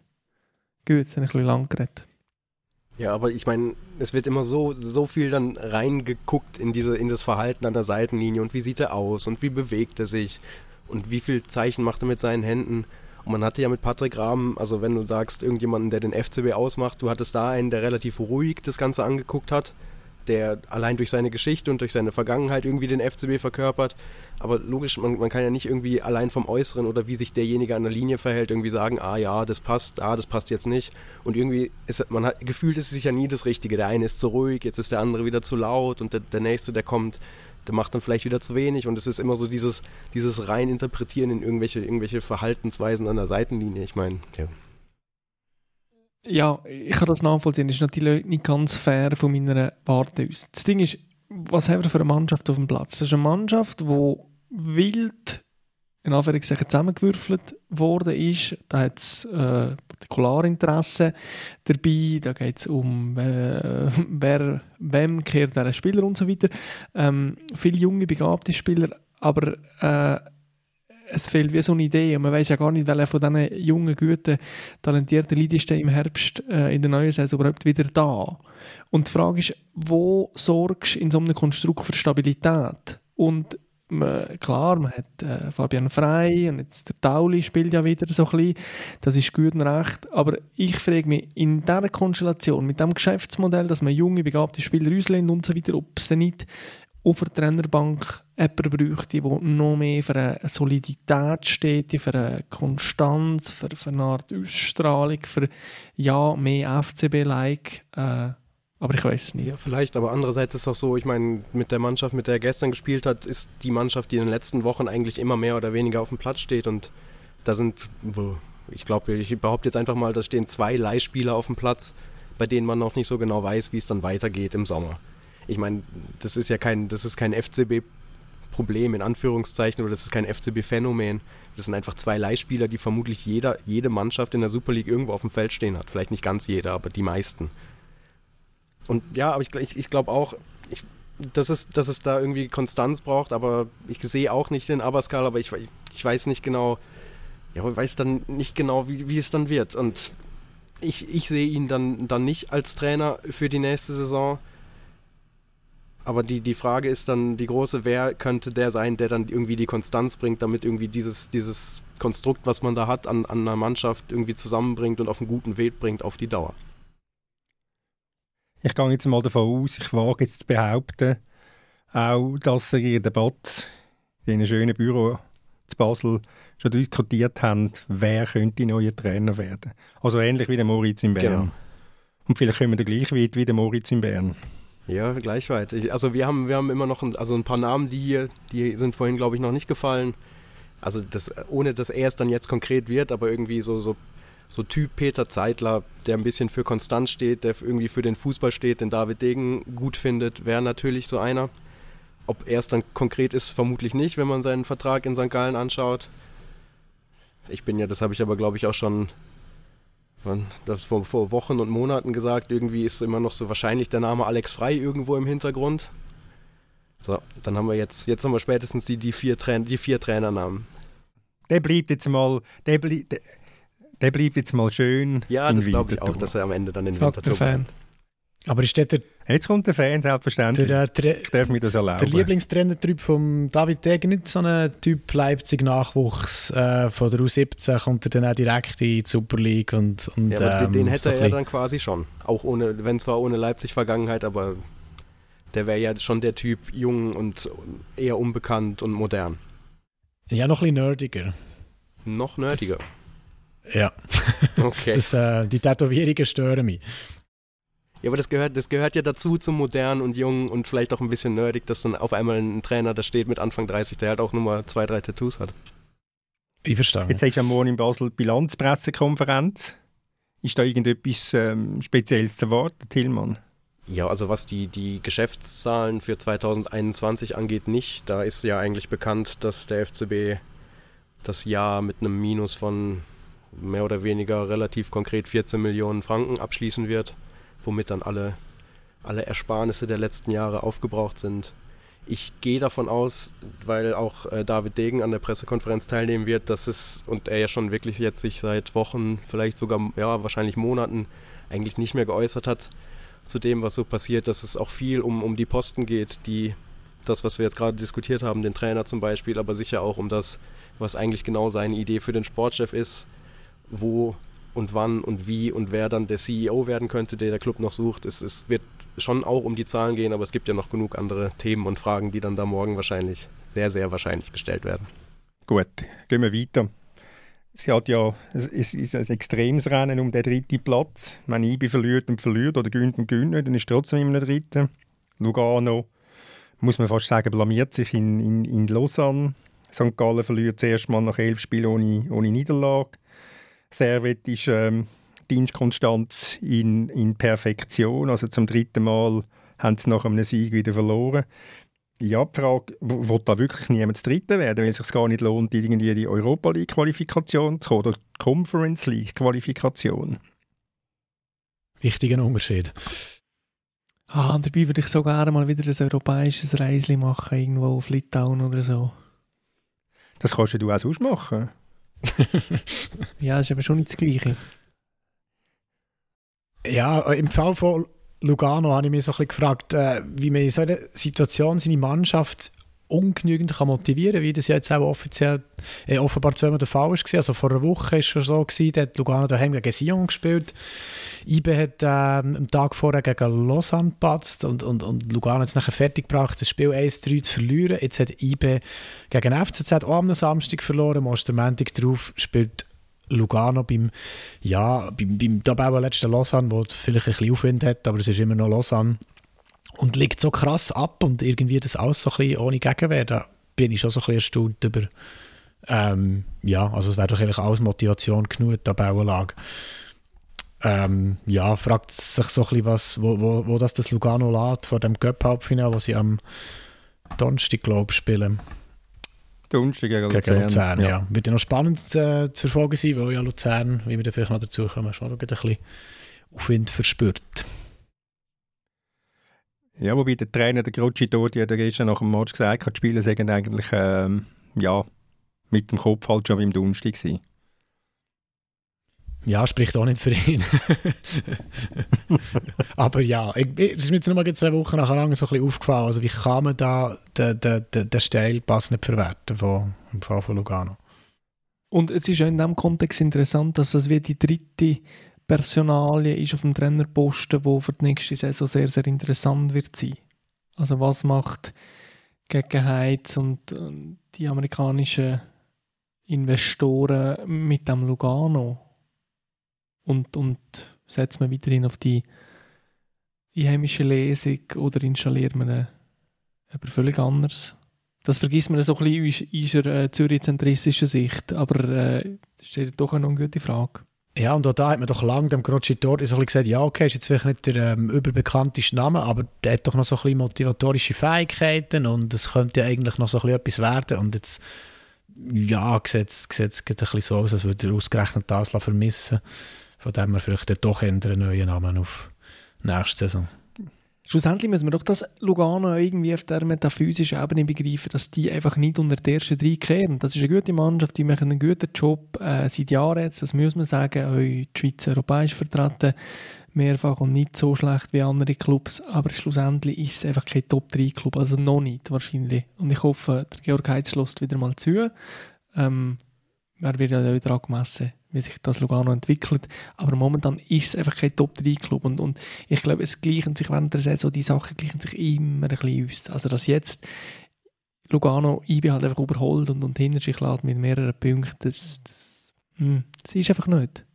S2: Gut, jetzt ich ein bisschen lang geredet.
S3: Ja, aber ich meine, es wird immer so, so viel dann reingeguckt in, diese, in das Verhalten an der Seitenlinie und wie sieht er aus und wie bewegt er sich und wie viel Zeichen macht er mit seinen Händen. Und man hatte ja mit Patrick Rahm, also wenn du sagst, irgendjemanden, der den FCB ausmacht, du hattest da einen, der relativ ruhig das Ganze angeguckt hat der allein durch seine Geschichte und durch seine Vergangenheit irgendwie den FCB verkörpert. Aber logisch, man, man kann ja nicht irgendwie allein vom Äußeren oder wie sich derjenige an der Linie verhält, irgendwie sagen, ah ja, das passt, ah, das passt jetzt nicht. Und irgendwie ist man hat gefühlt ist es ja nie das Richtige. Der eine ist zu ruhig, jetzt ist der andere wieder zu laut und der, der nächste, der kommt, der macht dann vielleicht wieder zu wenig. Und es ist immer so dieses, dieses rein interpretieren in irgendwelche, irgendwelche Verhaltensweisen an der Seitenlinie. Ich meine, ja.
S2: Ja, ich kann das nachvollziehen. Das ist natürlich nicht ganz fair von meiner Warte aus. Das Ding ist, was haben wir für eine Mannschaft auf dem Platz? Das ist eine Mannschaft, die wild in Anführungszeichen zusammengewürfelt worden ist. Da hat es äh, Partikularinteressen dabei, da geht es um äh, wer, wem kehrt der Spieler und so weiter. Ähm, viele junge, begabte Spieler, aber äh, es fehlt wie so eine Idee und man weiß ja gar nicht, welcher von diesen jungen, guten, talentierten Leuten im Herbst äh, in der neuen Saison überhaupt wieder da. Und die Frage ist, wo sorgst du in so einem Konstrukt für Stabilität? Und man, klar, man hat äh, Fabian Frey und jetzt der Tauli spielt ja wieder so ein bisschen, das ist gut und recht, aber ich frage mich, in dieser Konstellation, mit dem Geschäftsmodell, dass man junge, begabte Spieler auslehnt und so weiter, ob es nicht auf der Trainerbank jemanden bräuchte, der noch mehr für eine Solidität steht, für eine Konstanz, für, für eine Art Ausstrahlung, für ja, mehr FCB-like. Äh, aber ich weiß es nicht.
S3: Ja, vielleicht, aber andererseits ist es auch so, ich meine, mit der Mannschaft, mit der er gestern gespielt hat, ist die Mannschaft, die in den letzten Wochen eigentlich immer mehr oder weniger auf dem Platz steht und da sind, ich glaube, ich behaupte jetzt einfach mal, da stehen zwei Leihspieler auf dem Platz, bei denen man noch nicht so genau weiß, wie es dann weitergeht im Sommer ich meine, das ist ja kein, das ist kein FCB-Problem in Anführungszeichen oder das ist kein FCB-Phänomen. Das sind einfach zwei Leihspieler, die vermutlich jeder, jede Mannschaft in der Super League irgendwo auf dem Feld stehen hat. Vielleicht nicht ganz jeder, aber die meisten. Und ja, aber ich, ich, ich glaube auch, ich, dass, es, dass es da irgendwie Konstanz braucht, aber ich sehe auch nicht den Abaskal, aber ich, ich weiß nicht genau, ja, ich weiß dann nicht genau, wie, wie es dann wird. Und ich, ich sehe ihn dann, dann nicht als Trainer für die nächste Saison. Aber die, die Frage ist dann die große, wer könnte der sein, der dann irgendwie die Konstanz bringt, damit irgendwie dieses, dieses Konstrukt, was man da hat, an, an einer Mannschaft irgendwie zusammenbringt und auf einen guten Weg bringt auf die Dauer.
S1: Ich gehe jetzt mal davon aus, ich wage jetzt zu behaupten, auch, dass sie in der Debatte in einem schönen Büro zu Basel schon diskutiert haben, wer könnte neuer Trainer werden. Also ähnlich wie der Moritz in Bern. Genau. Und vielleicht kommen wir gleich weit wie der Moritz in Bern.
S3: Ja, gleich weit. Ich, also wir haben, wir haben immer noch ein, also ein paar Namen, die hier, die sind vorhin, glaube ich, noch nicht gefallen. Also das, ohne dass er es dann jetzt konkret wird, aber irgendwie so, so, so Typ Peter Zeitler, der ein bisschen für Konstanz steht, der irgendwie für den Fußball steht, den David Degen gut findet, wäre natürlich so einer. Ob er es dann konkret ist, vermutlich nicht, wenn man seinen Vertrag in St. Gallen anschaut. Ich bin ja, das habe ich aber, glaube ich, auch schon das vor, vor Wochen und Monaten gesagt, irgendwie ist immer noch so wahrscheinlich der Name Alex Frei irgendwo im Hintergrund. So, dann haben wir jetzt, jetzt haben wir spätestens die, die, vier, Trainer, die vier Trainernamen.
S1: Der bleibt jetzt mal, der, blieb, der, der bleibt jetzt mal schön.
S3: Ja, das glaube ich auch, dass er am Ende dann in Winterthur bleibt.
S4: Aber ist der, der
S1: Jetzt kommt der Fan, selbstverständlich. Der, der, ich darf mir das erlauben.
S4: Der Lieblingstrainer-Typ von David Degen, nicht so ein Typ Leipzig-Nachwuchs äh, von der U17, kommt er dann auch direkt in die Super League. Und, und,
S3: ja, ähm, den hätte so er dann quasi schon. Auch ohne, wenn zwar ohne Leipzig-Vergangenheit, aber der wäre ja schon der Typ jung und eher unbekannt und modern.
S4: Ja, noch ein bisschen nerdiger.
S3: Noch nerdiger?
S4: Das, ja. Okay. Das, äh, die Tätowierungen stören mich.
S3: Ja, aber das gehört, das gehört ja dazu zum modernen und jungen und vielleicht auch ein bisschen nerdig, dass dann auf einmal ein Trainer da steht mit Anfang 30, der halt auch nur mal zwei, drei Tattoos hat.
S4: Ich verstehe.
S1: Jetzt hast du am Morgen in Basel Bilanzpressekonferenz. Ist da irgendetwas ähm, Spezielles zu erwarten, Tillmann?
S3: Ja, also was die, die Geschäftszahlen für 2021 angeht, nicht. Da ist ja eigentlich bekannt, dass der FCB das Jahr mit einem Minus von mehr oder weniger relativ konkret 14 Millionen Franken abschließen wird womit dann alle, alle Ersparnisse der letzten Jahre aufgebraucht sind. Ich gehe davon aus, weil auch äh, David Degen an der Pressekonferenz teilnehmen wird, dass es, und er ja schon wirklich jetzt sich seit Wochen, vielleicht sogar, ja, wahrscheinlich Monaten eigentlich nicht mehr geäußert hat zu dem, was so passiert, dass es auch viel um, um die Posten geht, die, das, was wir jetzt gerade diskutiert haben, den Trainer zum Beispiel, aber sicher auch um das, was eigentlich genau seine Idee für den Sportchef ist, wo und wann und wie und wer dann der CEO werden könnte, der der Club noch sucht. Es, es wird schon auch um die Zahlen gehen, aber es gibt ja noch genug andere Themen und Fragen, die dann da morgen wahrscheinlich, sehr, sehr wahrscheinlich gestellt werden.
S1: Gut, gehen wir weiter. Sie hat ja, es ist ein extremes Rennen um den dritten Platz. Wenn IBI verliert und verliert oder gönnt und gönnt dann ist trotzdem immer der dritte. Lugano, muss man fast sagen, blamiert sich in, in, in Lausanne. St. Gallen verliert zuerst mal nach elf Spielen ohne, ohne Niederlage. Servet ist ähm, Dienstkonstanz in, in Perfektion. Also zum dritten Mal haben sie nach einem Sieg wieder verloren. Ja, die Frage, wird da wirklich niemand Dritte werden, weil es sich gar nicht lohnt, irgendwie die Europa League-Qualifikation zu kommen oder die Conference League-Qualifikation?
S4: Wichtiger Unterschied.
S2: Ah, dabei würde ich so gerne mal wieder ein europäisches Reisli machen, irgendwo auf Litauen oder so.
S1: Das kannst du auch sonst machen.
S2: ja, ist aber schon nicht das Gleiche.
S4: Ja, im Fall von Lugano habe ich mich so ein bisschen gefragt, äh, wie man in so einer Situation seine Mannschaft ungenügend kann motivieren wie das jetzt auch offiziell äh, offenbar zweimal der Fall war. Also vor einer Woche war es schon so, da hat Lugano daheim gegen Sion gespielt. IBE hat ähm, am Tag vorher gegen Lausanne gepatzt und, und, und Lugano hat es nachher fertig gebracht, das Spiel 1-3 zu verlieren. Jetzt hat IBE gegen FCZ auch am Samstag verloren, am Ostermäntig drauf spielt Lugano beim, ja, beim, beim Tabellen letzten Lausanne, wo vielleicht ein bisschen Aufwind hat, aber es ist immer noch Lausanne. Und liegt so krass ab und irgendwie das alles so ein bisschen ohne Gegenwehr, da bin ich schon so ein bisschen erstaunt über, ähm, ja, also es wäre doch eigentlich alles Motivation genug, die Tabellenlage. Ähm, ja, fragt sich so ein bisschen, was, wo, wo, wo das, das Lugano lädt vor dem Cup-Halbfinale, wo sie am Donnerstag, glaube ich, spielen.
S1: Donnerstag gegen
S4: Luzern. Gegen Luzern ja. ja. Wird ja noch spannend äh, zu verfolgen sein, weil ja Luzern, wie wir da vielleicht noch dazu kommen, schon ein bisschen Aufwind verspürt.
S1: Ja, wobei der Trainer, der Grucci Torti, hat gestern nach dem Match gesagt, die Spieler seien eigentlich ähm, ja, mit dem Kopf halt schon beim Donnerstag gewesen.
S4: Ja, spricht auch nicht für ihn. Aber ja, es ist mir jetzt nur zwei Wochen nachher lang so ein bisschen aufgefallen. Also wie kann man da den, den, den, den Steilpass nicht verwerten von, im Fall von Lugano?
S2: Und es ist ja in diesem Kontext interessant, dass es wie die dritte Personalie ist auf dem Trainerposten, wo für die nächste Saison sehr, sehr interessant wird sein. Also was macht gegen Heiz und, und die amerikanischen Investoren mit dem Lugano? und, und setzt man weiterhin auf die einheimische Lesung oder installiert man eine, völlig anders? Das vergisst man so ein bisschen in unserer äh, zürich-zentristischen Sicht, aber äh, das ist doch eine gute Frage.
S4: Ja, und auch da hat man doch lange dem Crocitor so gesagt, ja okay, ist jetzt vielleicht nicht der ähm, überbekannteste Name, aber der hat doch noch so ein bisschen motivatorische Fähigkeiten und es könnte ja eigentlich noch so ein bisschen etwas werden und jetzt ja, sieht es ein bisschen so aus, als würde er ausgerechnet das vermissen von dem wir vielleicht doch einen neuen Namen auf nächste Saison.
S2: Schlussendlich müssen wir doch das Lugano irgendwie auf der metaphysischen Ebene begreifen, dass die einfach nicht unter die ersten drei kehren. Das ist eine gute Mannschaft, die machen einen guten Job äh, seit Jahren jetzt, das muss man sagen. Auch die Schweiz europäisch vertreten, mehrfach und nicht so schlecht wie andere Clubs, aber schlussendlich ist es einfach kein Top-3-Club, also noch nicht wahrscheinlich. Und ich hoffe, der Georg Heitz schloss wieder mal zu. Ähm, er wird ja wieder angemessen wie sich das Lugano entwickelt. Aber momentan ist es einfach kein Top-3-Club. Und, und ich glaube, es gleichen sich während der Saison, die Sachen gleichen sich immer ein bisschen aus. Also, dass jetzt Lugano IB halt einfach überholt und, und hinter sich lädt mit mehreren Punkten, das, das, hm, das ist einfach nicht.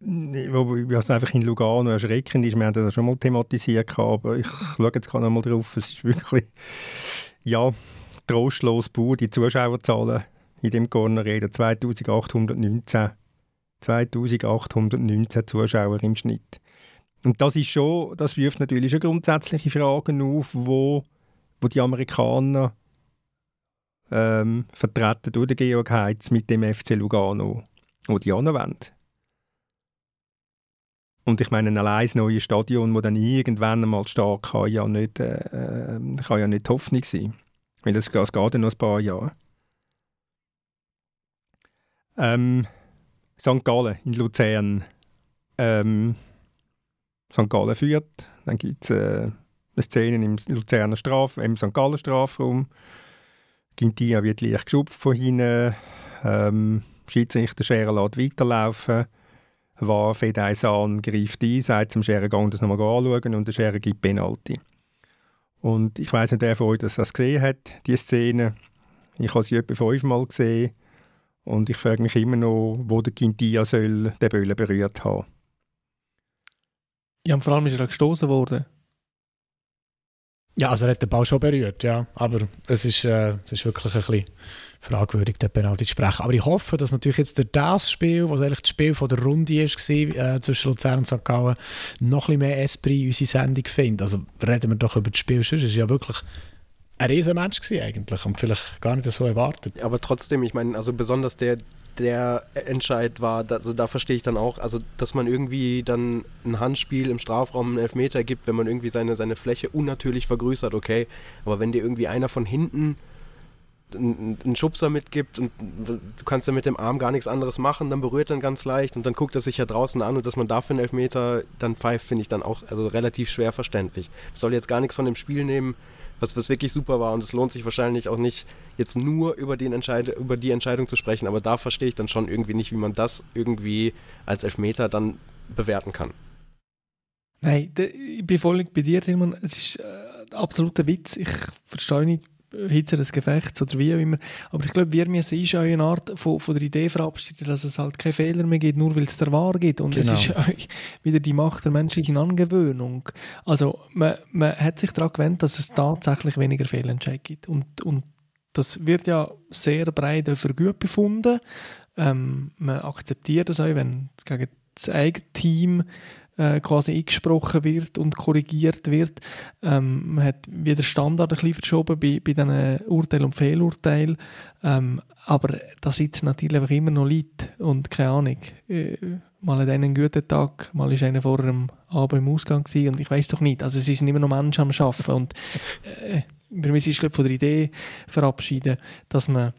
S1: Was einfach in Lugano erschreckend ist, wir haben das schon mal thematisiert, aber ich schaue jetzt gerade noch mal drauf, es ist wirklich, ja, trostlos pur, die Zuschauerzahlen in dem Corner reden. 2819, 2819 Zuschauer im Schnitt. Und das ist schon, das wirft natürlich schon grundsätzliche Fragen auf, wo, wo die Amerikaner ähm, vertreten durch den Georg Heitz mit dem FC Lugano, wo die anwenden. Und ich meine, allein das neue Stadion, das dann irgendwann einmal steht, kann ja nicht, äh, äh kann ja nicht Hoffnung sein. Weil es geht ja noch ein paar Jahre. Ähm, St. Gallen in Luzern. Ähm, St. Gallen führt. Dann gibt es äh, eine Szene im Luzerner Straf, im St. Gallen Strafraum. Gintia wird leicht geschupft von hinten. Ähm, Schiedsrichter Scherer lässt weiterlaufen. war Fedaisan greift ein, sagt zum Scherer, geh das nochmal anschauen und der Scherer gibt Penalty. Und ich weiß nicht, wer von euch das, das gesehen hat, die Szene. Ich habe sie etwa fünfmal gesehen und ich frage mich immer noch, wo der Quintia soll den Böllen berührt haben.
S2: Ja, und vor allem ist er gestoßen worden.
S4: Ja, also er hat den Ball schon berührt, ja. Aber es ist, äh, es ist wirklich ein bisschen fragwürdig, den Penalty zu sprechen. Aber ich hoffe, dass natürlich jetzt durch das Spiel, was eigentlich das Spiel von der Runde war, äh, zwischen Luzern und St. Gallen, noch ein bisschen mehr Esprit in unsere Sendung findet. Also reden wir doch über das Spiel. Sonst ist ja wirklich ein Riesenmatch gewesen eigentlich und vielleicht gar nicht so erwartet.
S3: Aber trotzdem, ich meine, also besonders der, der Entscheid war, da, also da verstehe ich dann auch, also dass man irgendwie dann ein Handspiel im Strafraum einen Elfmeter gibt, wenn man irgendwie seine, seine Fläche unnatürlich vergrößert, okay. Aber wenn dir irgendwie einer von hinten einen Schubser mitgibt und du kannst ja mit dem Arm gar nichts anderes machen, dann berührt er ganz leicht und dann guckt er sich ja draußen an und dass man dafür einen Elfmeter dann pfeift, finde ich dann auch also relativ schwer verständlich. Das soll jetzt gar nichts von dem Spiel nehmen, was, was wirklich super war und es lohnt sich wahrscheinlich auch nicht, jetzt nur über, den Entscheid über die Entscheidung zu sprechen, aber da verstehe ich dann schon irgendwie nicht, wie man das irgendwie als Elfmeter dann bewerten kann.
S2: Nein, ich bin voll bei dir, Tilman. Es ist äh, absoluter Witz. Ich verstehe nicht, Hitze des Gefechts oder wie auch immer. Aber ich glaube, wir müssen uns auch eine Art von, von der Idee verabschieden, dass es halt keine Fehler mehr gibt, nur weil es der Wahr gibt. Und genau. es ist wieder die Macht der menschlichen Angewöhnung. Also man, man hat sich daran gewöhnt, dass es tatsächlich weniger Fehlentscheid gibt. Und, und das wird ja sehr breit für gut befunden. Ähm, man akzeptiert das auch, wenn es gegen das eigene Team äh, quasi eingesprochen wird und korrigiert wird. Ähm, man hat wieder Standard ein bisschen verschoben bei, bei diesen Urteilen und Fehlurteilen. Ähm, aber da sitzen natürlich immer noch Leute und keine Ahnung. Äh, mal hat einer einen guten Tag, mal ist einer vor einem Abend im Ausgang gewesen und ich weiß doch nicht. Also es sind immer noch Menschen am Arbeiten und äh, wir müssen uns von der Idee verabschieden, dass man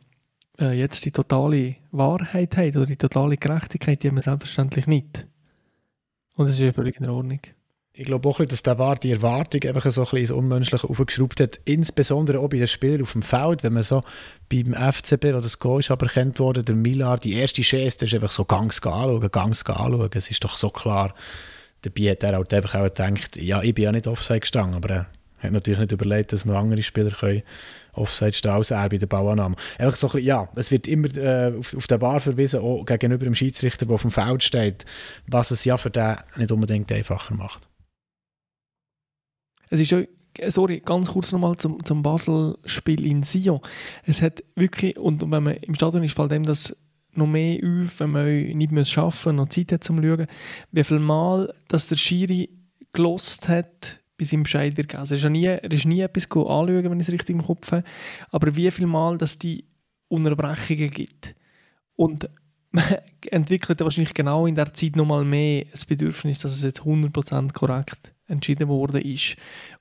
S2: äh, jetzt die totale Wahrheit hat oder die totale Gerechtigkeit, die haben wir selbstverständlich nicht. Und das ist ja völlig in Ordnung.
S4: Ich glaube auch, dass der War die Erwartung einfach so ein bisschen ins Unmenschliche aufgeschraubt hat. Insbesondere auch bei den Spielern auf dem Feld, wenn man so beim FCB, wo das Goal ist aberkannt wurde, der Millar, die erste Chance, ist einfach so Gangs anschauen, Gangs anschauen. Es ist doch so klar. Dabei hat er halt einfach auch gedacht, ja, ich bin ja nicht offside gestanden, aber er hat natürlich nicht überlegt, dass noch andere Spieler können Offside stehen als er bei der Bauannahme. Einfach so ja, es wird immer äh, auf, auf den Bar verwiesen, auch gegenüber dem Schiedsrichter, der auf dem Feld steht, was es ja für den nicht unbedingt einfacher macht.
S2: Es ist ja sorry, ganz kurz nochmal zum, zum Basel-Spiel in Sion. Es hat wirklich, und wenn man im Stadion ist, fällt dem das noch mehr auf, wenn man nicht mehr schaffen noch Zeit hat zum Schauen, wie viel Mal, dass der Schiri gelost hat, bis ihm Bescheid wird geben. Also er ist, nie, er ist nie etwas anschauen, wenn ich es richtig im Kopf habe. Aber wie viel Mal, dass die Unterbrechungen gibt. Und man entwickelt wahrscheinlich genau in der Zeit nochmal mehr das Bedürfnis, dass es jetzt 100% korrekt entschieden worden ist.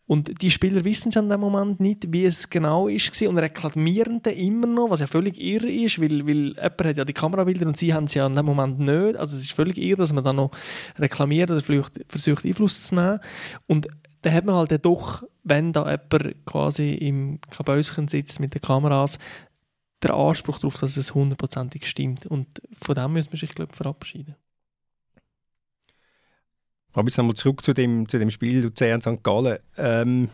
S2: Und die Spieler wissen es an dem Moment nicht, wie es genau ist und reklamieren dann immer noch, was ja völlig irre ist, weil, weil jemand hat ja die Kamerabilder und sie haben es ja an dem Moment nicht. Also es ist völlig irre, dass man dann noch reklamiert oder vielleicht versucht Einfluss zu nehmen. Und dann hat man halt doch, wenn da jemand quasi im Kabäuschen sitzt mit den Kameras, der Anspruch darauf, dass es hundertprozentig stimmt. Und von dem müssen wir sich, glaube verabschieden.
S1: Aber jetzt nochmal zurück zu dem, zu dem Spiel Luzern St. Gallen. Ähm,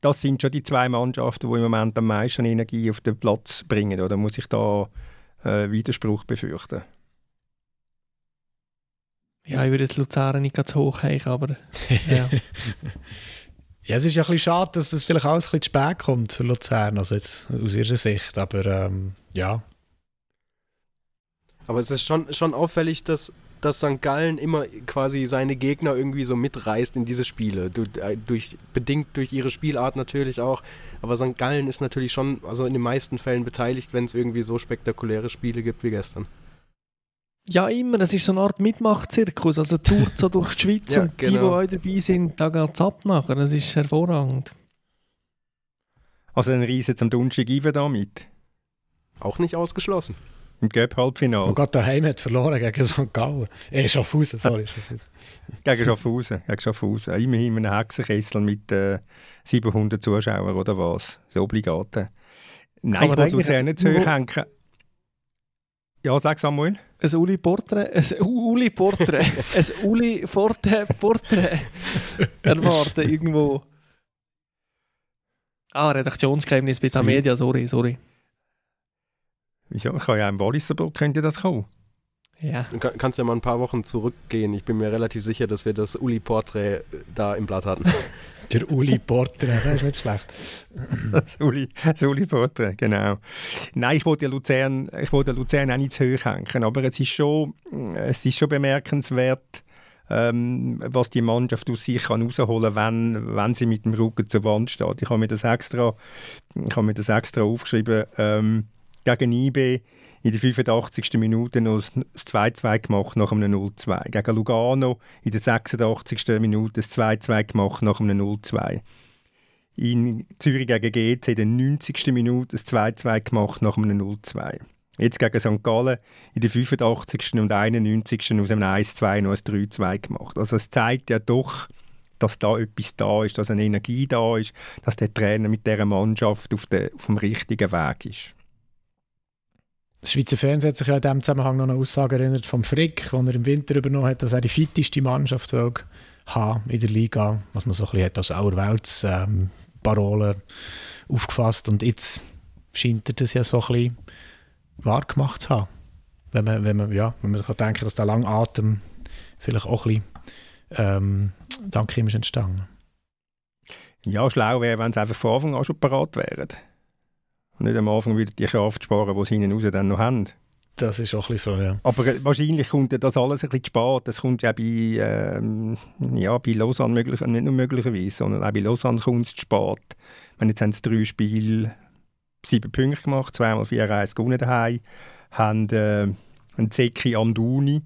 S1: das sind schon die zwei Mannschaften, die im Moment am meisten Energie auf den Platz bringen. Oder muss ich da äh, Widerspruch befürchten?
S2: Ja, ich würde jetzt Luzern nicht ganz hoch haben, aber ja.
S4: ja, es ist ja ein bisschen schade, dass das vielleicht alles ein bisschen zu spät kommt für Luzern, also jetzt aus ihrer Sicht, aber ähm, ja.
S3: Aber es ist schon, schon auffällig, dass, dass St. Gallen immer quasi seine Gegner irgendwie so mitreißt in diese Spiele. Du, äh, durch, bedingt durch ihre Spielart natürlich auch. Aber St. Gallen ist natürlich schon also in den meisten Fällen beteiligt, wenn es irgendwie so spektakuläre Spiele gibt wie gestern.
S2: Ja, immer. Es ist so eine Art Mitmachzirkus. Also tourt so durch die Schweiz ja, und genau. die, die auch dabei sind, da geht es ab nachher. Das ist hervorragend.
S1: Also ein Riese zum Donnerstag da mit?
S3: Auch nicht ausgeschlossen.
S1: Im Göpp-Halbfinale.
S4: Und gerade daheim hat verloren gegen St. Gallen. Äh, Schaffhausen, sorry. Schaffhausen.
S1: gegen Schaffhausen. Gegen Schaffhausen. Immerhin in einem Hexenkessel mit äh, 700 Zuschauern oder was. Das Obligate. Nein, Aber ich wollte nicht zu hoch hängen. Ja, sag Samuel.
S2: Ein Uli-Porträt, ein Uli-Porträt. ein Uli-Porträt erwarten irgendwo. Ah, Redaktionsgeheimnis bei der Media, sorry, sorry.
S1: Wieso? Ich kann ja im Walliserburg könnte das kommen.
S2: Ja.
S3: Du kann, kannst ja mal ein paar Wochen zurückgehen. Ich bin mir relativ sicher, dass wir das Uli-Porträt äh, da im Blatt hatten.
S4: Der Uli Porter, das ist nicht schlecht.
S1: Das Uli, das Uli Porträt, genau. Nein, ich wollte Luzern, ich wollte Luzern auch nicht zu hoch hängen, aber es ist schon, es ist schon bemerkenswert, ähm, was die Mannschaft aus sich kann rausholen kann, wenn, wenn sie mit dem Rücken zur Wand steht. Ich habe mir das extra, ich habe mir das extra aufgeschrieben. Ähm, gegen IB in der 85. Minute noch das 2-2 gemacht nach einem 0-2. Gegen Lugano in der 86. Minute das 2-2 gemacht nach einem 0-2. In Zürich gegen GC in der 90. Minute das 2-2 gemacht nach einem 0-2. Jetzt gegen St. Gallen in der 85. und 91. aus einem 1-2 noch ein 3-2 gemacht. Also es zeigt ja doch, dass da etwas da ist, dass eine Energie da ist, dass der Trainer mit dieser Mannschaft auf, der, auf dem richtigen Weg ist.
S4: Das Schweizer Fernsehen hat sich ja in diesem Zusammenhang noch eine Aussage erinnert vom Frick, wo er im Winter übernommen hat, dass er die fitteste Mannschaft haben in der Liga, was man so ein bisschen hat als Auerwelts ähm, Parole aufgefasst und jetzt scheint er das ja so ein bisschen wahr gemacht zu haben. Wenn man, wenn man, ja, wenn man kann denken dass der lange Atem vielleicht auch ein bisschen ähm, dank ihm ist entstanden.
S1: Ja, schlau wäre, wenn sie einfach von Anfang an schon parat wären. Und nicht am Anfang wieder die Kraft sparen, die sie hinten raus dann noch haben.
S4: Das ist auch ein bisschen so, ja.
S1: Aber äh, wahrscheinlich kommt das alles ein bisschen spät. Das kommt ja bei, ähm, ja, bei Lausanne möglich, nicht nur möglicherweise, sondern auch bei Lausanne kommt es spät. Wenn jetzt haben sie drei Spiele sieben Punkte gemacht, zweimal 4-1 gewonnen daheim, haben äh, einen Zeki Amduni,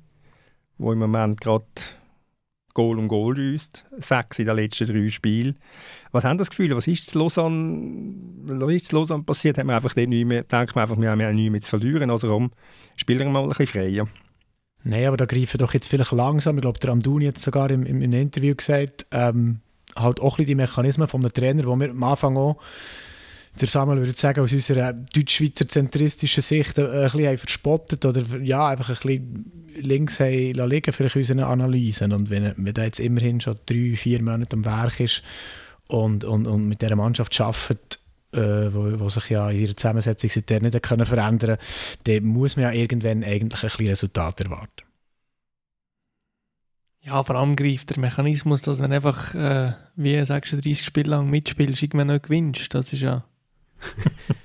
S1: der im Moment gerade Goal um Goal schießt, sechs in den letzten drei Spielen. Was haben das Gefühl? Was ist zu Lausanne, was ist zu Lausanne passiert? Hat man einfach nicht mehr, denkt man einfach, wir haben ja nichts mehr zu verlieren, also warum spielen wir mal ein bisschen freier?
S4: Nein, aber da greifen doch jetzt vielleicht langsam, ich glaube, der Amduni hat sogar im, im, im Interview gesagt, ähm, halt auch ein bisschen die Mechanismen einem Trainer, wo wir am Anfang auch der Samuel würde sagen, aus unserer deutsch-schweizer zentristischen Sicht ein, ein bisschen verspottet oder ja, einfach ein bisschen links haben liegen für unsere Analysen. Und wenn, wenn er jetzt immerhin schon drei, vier Monate am Werk ist und, und, und mit dieser Mannschaft arbeitet, äh, wo, wo, sich ja in ihrer Zusammensetzung seitdem nicht können verändern dann muss man ja irgendwann eigentlich ein bisschen Resultat erwarten.
S2: Ja, vor allem greift der Mechanismus, dass wenn einfach, äh, wie sagst du, 30 Spiele lang mitspielst, irgendwann nicht gewinnst. Das ist ja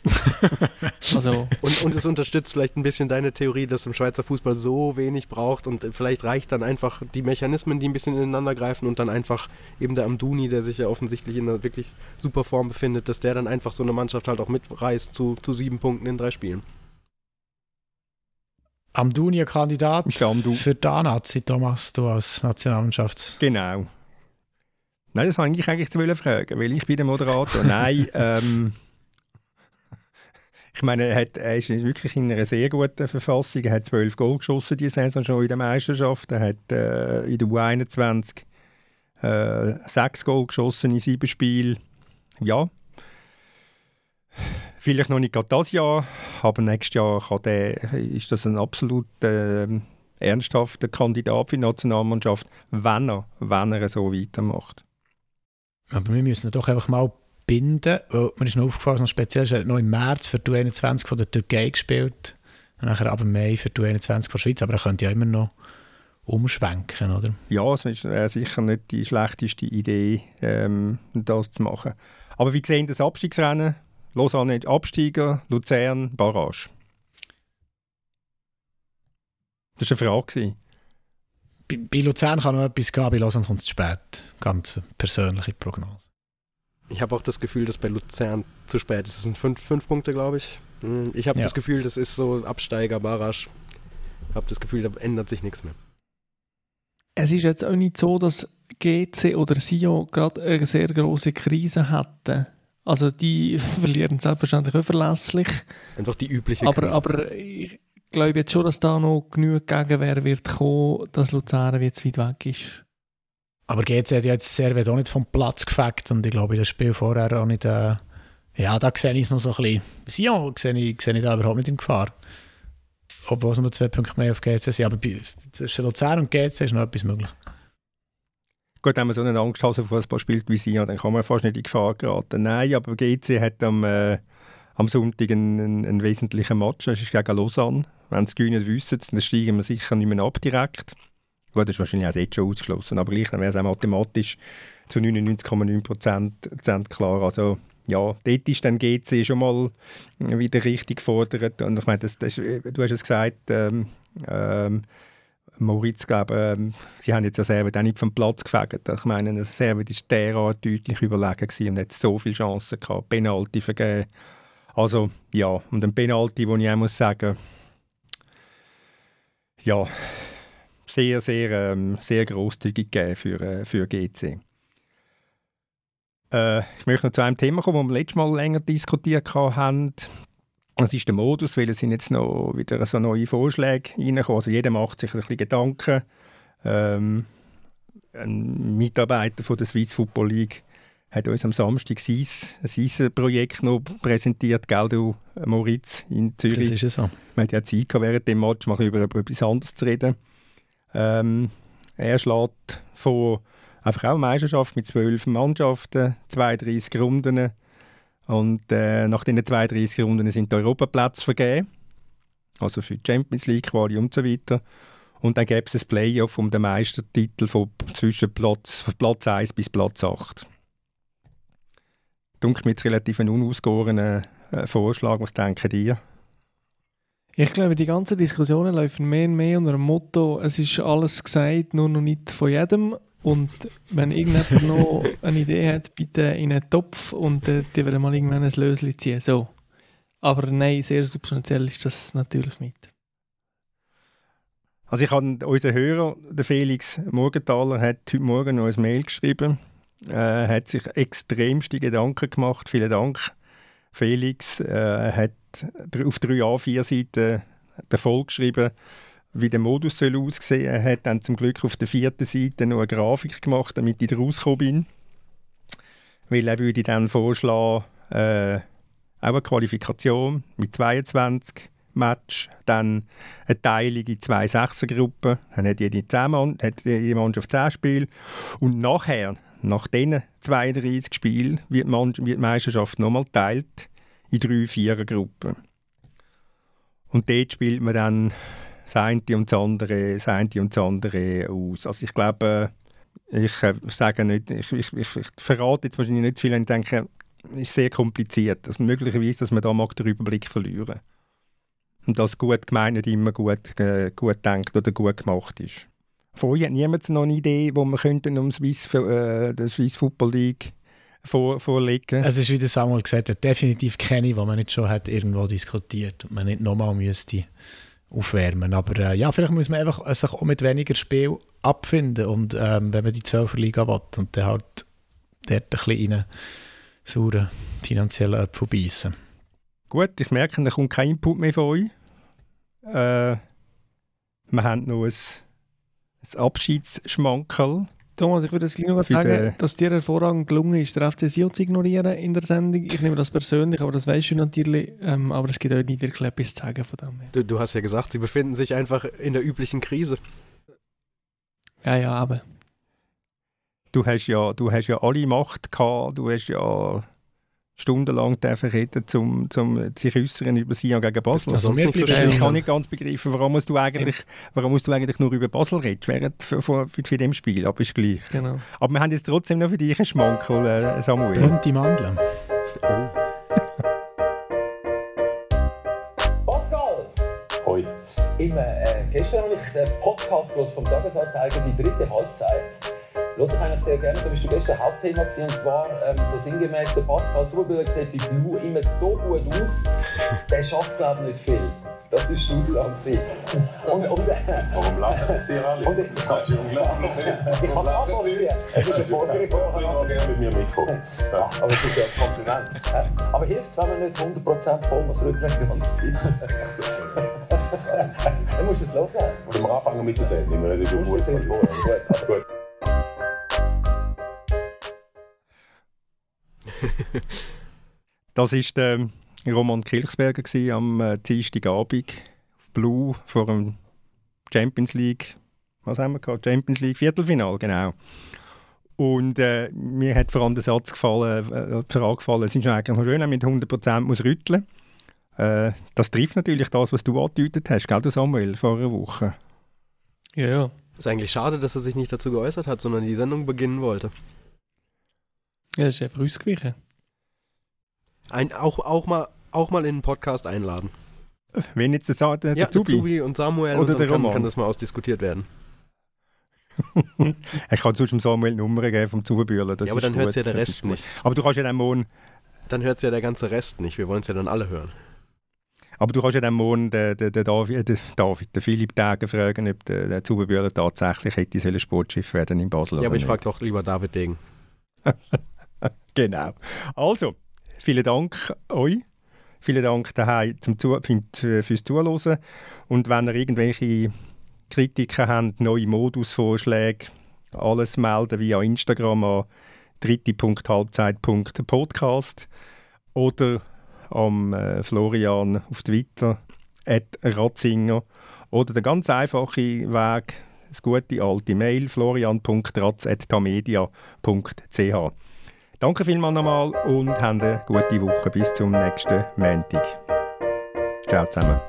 S3: also. und, und es unterstützt vielleicht ein bisschen deine Theorie, dass im Schweizer Fußball so wenig braucht und vielleicht reicht dann einfach die Mechanismen, die ein bisschen ineinander greifen und dann einfach eben der Amduni, der sich ja offensichtlich in einer wirklich super Form befindet, dass der dann einfach so eine Mannschaft halt auch mitreißt zu, zu sieben Punkten in drei Spielen.
S4: Amduni, Kandidat
S1: Amdu.
S4: für die Nazi, Thomas, du als Nationalmannschafts.
S1: Genau. Nein, das wollte ich eigentlich zu fragen, weil ich bin der Moderator. Nein, ähm, ich meine, er, hat, er ist wirklich in einer sehr guten Verfassung. Er hat zwölf Goal geschossen diese Saison schon in der Meisterschaft. Er hat äh, in der U21 äh, sechs Goal geschossen in sieben Spielen. Ja, vielleicht noch nicht gerade das Jahr, aber nächstes Jahr der, ist das ein absolut äh, ernsthafter Kandidat für die Nationalmannschaft, wenn er, wenn er so weitermacht.
S4: Aber wir müssen doch einfach mal binden. Weil mir ist noch aufgefallen, noch speziell ist er noch im März für die 21 von der Türkei gespielt. Und nachher ab Mai für die 21 von der Schweiz. Aber er könnte ja immer noch umschwenken, oder?
S1: Ja, es ist äh, sicher nicht die schlechteste Idee, ähm, das zu machen. Aber wie sehen das Abstiegsrennen? Lausanne Absteiger, Luzern Barrage. Das war eine Frage.
S4: Bei, bei Luzern kann noch etwas gehen, bei Lausanne kommt es zu spät. Ganz persönliche Prognose.
S3: Ich habe auch das Gefühl, dass bei Luzern zu spät ist. Es sind fünf, fünf Punkte, glaube ich. Hm, ich habe ja. das Gefühl, das ist so Absteiger, Barrage. Ich habe das Gefühl, da ändert sich nichts mehr.
S2: Es ist jetzt auch nicht so, dass GC oder Sio gerade eine sehr große Krise hatten. Also die verlieren selbstverständlich auch verlässlich.
S3: Einfach die übliche
S2: aber,
S3: Krise.
S2: Aber ich glaube jetzt schon, dass da noch genug Gegenwehr wird kommen, dass Luzern jetzt weit weg ist.
S4: Aber GC hat jetzt Servet auch nicht vom Platz gefegt und ich glaube, das Spiel vorher auch nicht. Äh, ja, da sehe ich es noch so ein bisschen. Sion sehe ich, sehe ich da überhaupt nicht in Gefahr. obwohl es nur zwei Punkte mehr auf GC sind. Aber zwischen Luzern und GC ist noch etwas möglich.
S1: Gut, wenn man so einen Angsthasen-Fußball spielt wie sie, dann kann man fast nicht in Gefahr geraten. Nein, aber GC hat am, äh, am Sonntag einen, einen, einen, wesentlichen Match. Das ist gegen Lausanne. Wenn sie gewinnen wissen, dann steigen wir sicher nicht mehr ab direkt. Gut, das ist wahrscheinlich auch jetzt schon ausgeschlossen, aber gleich wäre es auch mathematisch zu 99,9% klar. Also ja, dort ist dann GC schon mal wieder richtig gefordert. Und ich meine, das, das, du hast es gesagt, ähm, ähm, Moritz, glaube ähm, sie haben jetzt ja Servet auch nicht vom Platz gefegt. Ich meine, Servet war derart deutlich überlegen gewesen und hat so viele Chancen gehabt, Penalty vergeben. Also ja, und ein Penalty, wo ich auch muss sagen, ja, sehr, sehr, ähm, sehr grosszügig gegeben für, äh, für GC. Äh, ich möchte noch zu einem Thema kommen, das wir letztes Mal länger diskutiert haben. Das ist der Modus, weil es sind jetzt noch wieder so neue Vorschläge reingekommen. Also jeder macht sich ein bisschen Gedanken. Ähm, ein Mitarbeiter von der Swiss Football League hat uns am Samstag sein, sein Projekt noch präsentiert, gell, du, Moritz, in Zürich. Das
S4: ist ja so.
S1: Wir hatten ja Zeit gehabt, während dem Match mal über etwas anderes zu reden. Ähm, er schlägt vor einfach auch Meisterschaft mit zwölf Mannschaften, 32 Runden. Und äh, nach diesen 32 Runden sind die Europaplätze vergeben. Also für die Champions League, Quali und so weiter. Und dann gäbe es ein Playoff um den Meistertitel von zwischen Platz, von Platz 1 bis Platz 8. Dunkel mit relativ unausgegorenen äh, Vorschlag. Was denken ihr?
S2: Ich glaube, die ganzen Diskussionen laufen mehr und mehr unter dem Motto, es ist alles gesagt, nur noch nicht von jedem. Und wenn irgendjemand noch eine Idee hat, bitte in einen Topf und äh, die werden mal irgendwann ein Löschen ziehen. So. Aber nein, sehr substanziell ist das natürlich nicht.
S1: Also ich habe unseren Hörer, der Felix Morgenthaler, hat heute Morgen noch ein Mail geschrieben. Er hat sich extremste Gedanken gemacht. Vielen Dank, Felix. Er hat auf drei A4 Seiten den Volk geschrieben, wie der Modus soll aussehen soll. Er hat dann zum Glück auf der vierten Seite noch eine Grafik gemacht, damit ich rausgekommen bin. Weil er würde dann vorschlagen, äh, auch eine Qualifikation mit 22 Match, dann eine Teilung in zwei Sechsergruppen, dann hat jede, 10 Mann, hat jede Mannschaft 10 Spiele und nachher, nach diesen 32 Spielen, wird, die Meisterschaft nochmal geteilt in drei Vierergruppen. Und dort spielt man dann das eine und das andere, das eine und das andere aus. Also ich glaube, ich äh, sage nicht, ich, ich, ich, ich, verrate jetzt wahrscheinlich nicht zu viel, wenn ich denke, es ist sehr kompliziert. Also möglicherweise, dass man da mag den Überblick verlieren und das gut gemeint nicht immer gut, äh, gut denkt oder gut gemacht ist. Vorher hat niemand noch eine Idee, wo man könnte um Swiss, äh, der Swiss Football League vor, vorlegen.
S4: Es ist, wie der Samuel gesagt hat, definitiv keine, die man nicht schon hat irgendwo diskutiert und man nicht nochmal müsste aufwärmen. Aber äh, ja, vielleicht muss man einfach sich auch mit weniger Spiel abfinden und ähm, wenn man die 12 Liga will und dann halt dort ein bisschen rein sauren finanziellen Apfel beißen.
S1: Gut, ich merke, da kommt kein Input mehr von euch. Äh, wir haben noch ein, ein Abschiedsschmankerl.
S2: Thomas, ich würde jetzt gleich noch sagen, dass dir hervorragend gelungen ist, der FC Sion zu ignorieren in der Sendung. Ich nehme das persönlich, aber das weißt du natürlich. Ähm, aber es gibt auch nicht wirklich etwas zu sagen von dem.
S3: Du, du hast ja gesagt, sie befinden sich einfach in der üblichen Krise.
S2: Ja, ja, aber.
S1: Du hast ja, du hast ja alle Macht gehabt, du hast ja stundenlang reden, um zum sich äußern über Sion gegen Basel.
S3: Also mir
S1: so ich kann nicht ganz begreifen, warum musst du eigentlich, warum musst du eigentlich nur über Basel reden während für, für, für dem Spiel, aber ist gleich.
S2: Genau.
S1: Aber wir haben jetzt trotzdem noch für dich einen Schmankerl, äh, Samuel.
S4: Bunte Mandeln.
S7: Oh. Pascal! Hoi. Im, äh, gestern habe ich den Podcast vom Tagesanzeiger, die dritte Halbzeit. Los ich eigentlich sehr gerne, da bist du gestern Hauptthema gewesen, und zwar ähm, so sinngemäß, der Pascal Zuberbilder sieht bei Blue immer so gut aus, der schafft glaube ich nicht viel. Das ist die Aussage. Und, und, äh,
S8: Warum lachen jetzt hier alle?
S7: Und, ich kann es nachvollziehen. Es ist.
S8: Ich will gerne mit mir mitkommen.
S7: Ja, aber es ist ja ein Kompliment. Aber hilft es, wenn man nicht 100% voll muss rücken die ganze Zeit? Dann musst du es los sein.
S8: Können wir anfangen mit der Sendung? Wir reden über Fußball.
S7: Gut,
S1: das war der Roman Kilchsberger am äh, Dienstagabend auf Blue vor dem Champions League, was haben wir gehabt? Champions League Viertelfinal, genau. Und äh, mir hat vor allem der Satz gefallen, äh, die Frage gefallen, es ist eigentlich noch schön, wenn man mit 100% muss rütteln äh, Das trifft natürlich das, was du angedeutet hast, gell, Samuel, vor einer Woche.
S2: Ja, ja.
S3: Ist eigentlich schade, dass er sich nicht dazu geäußert hat, sondern die Sendung beginnen wollte.
S2: Ja, das ist einfach ausgewichen.
S3: Ein, auch, auch, mal, auch mal in den Podcast einladen.
S1: Wenn jetzt der, Sa der,
S3: Ja,
S1: der Zubi,
S3: Zubi und Samuel
S1: Oder
S3: und dann
S1: der
S3: kann,
S1: Roman.
S3: kann das mal ausdiskutiert werden.
S1: ich kann sonst dem Samuel die Nummer geben vom Zubühler.
S3: ja, aber dann hört ja der Rest nicht.
S1: Aber du kannst ja dann morgen,
S3: Dann hört ja der ganze Rest nicht. Wir wollen es ja dann alle hören.
S1: aber du kannst ja dann morgen den, den, den, David, den, David, den Philipp Degen fragen, ob der, der Zubühler tatsächlich hätte sollen Sportschiff werden in Basel.
S3: Ja,
S1: oder
S3: aber ich frage doch lieber David Degen.
S1: Genau. Also, vielen Dank euch. Vielen Dank zum Zu für- fürs Zuhören. Und wenn ihr irgendwelche Kritiken habt, neue Modusvorschläge, alles melden via Instagram an dritte.halbzeit.podcast oder am äh, Florian auf Twitter, at Ratzinger. Oder der ganz einfache Weg, das gute alte Mail, florian.ratz.tamedia.ch. Danke vielmals nochmal und habt eine gute Woche. Bis zum nächsten Montag. Ciao zusammen.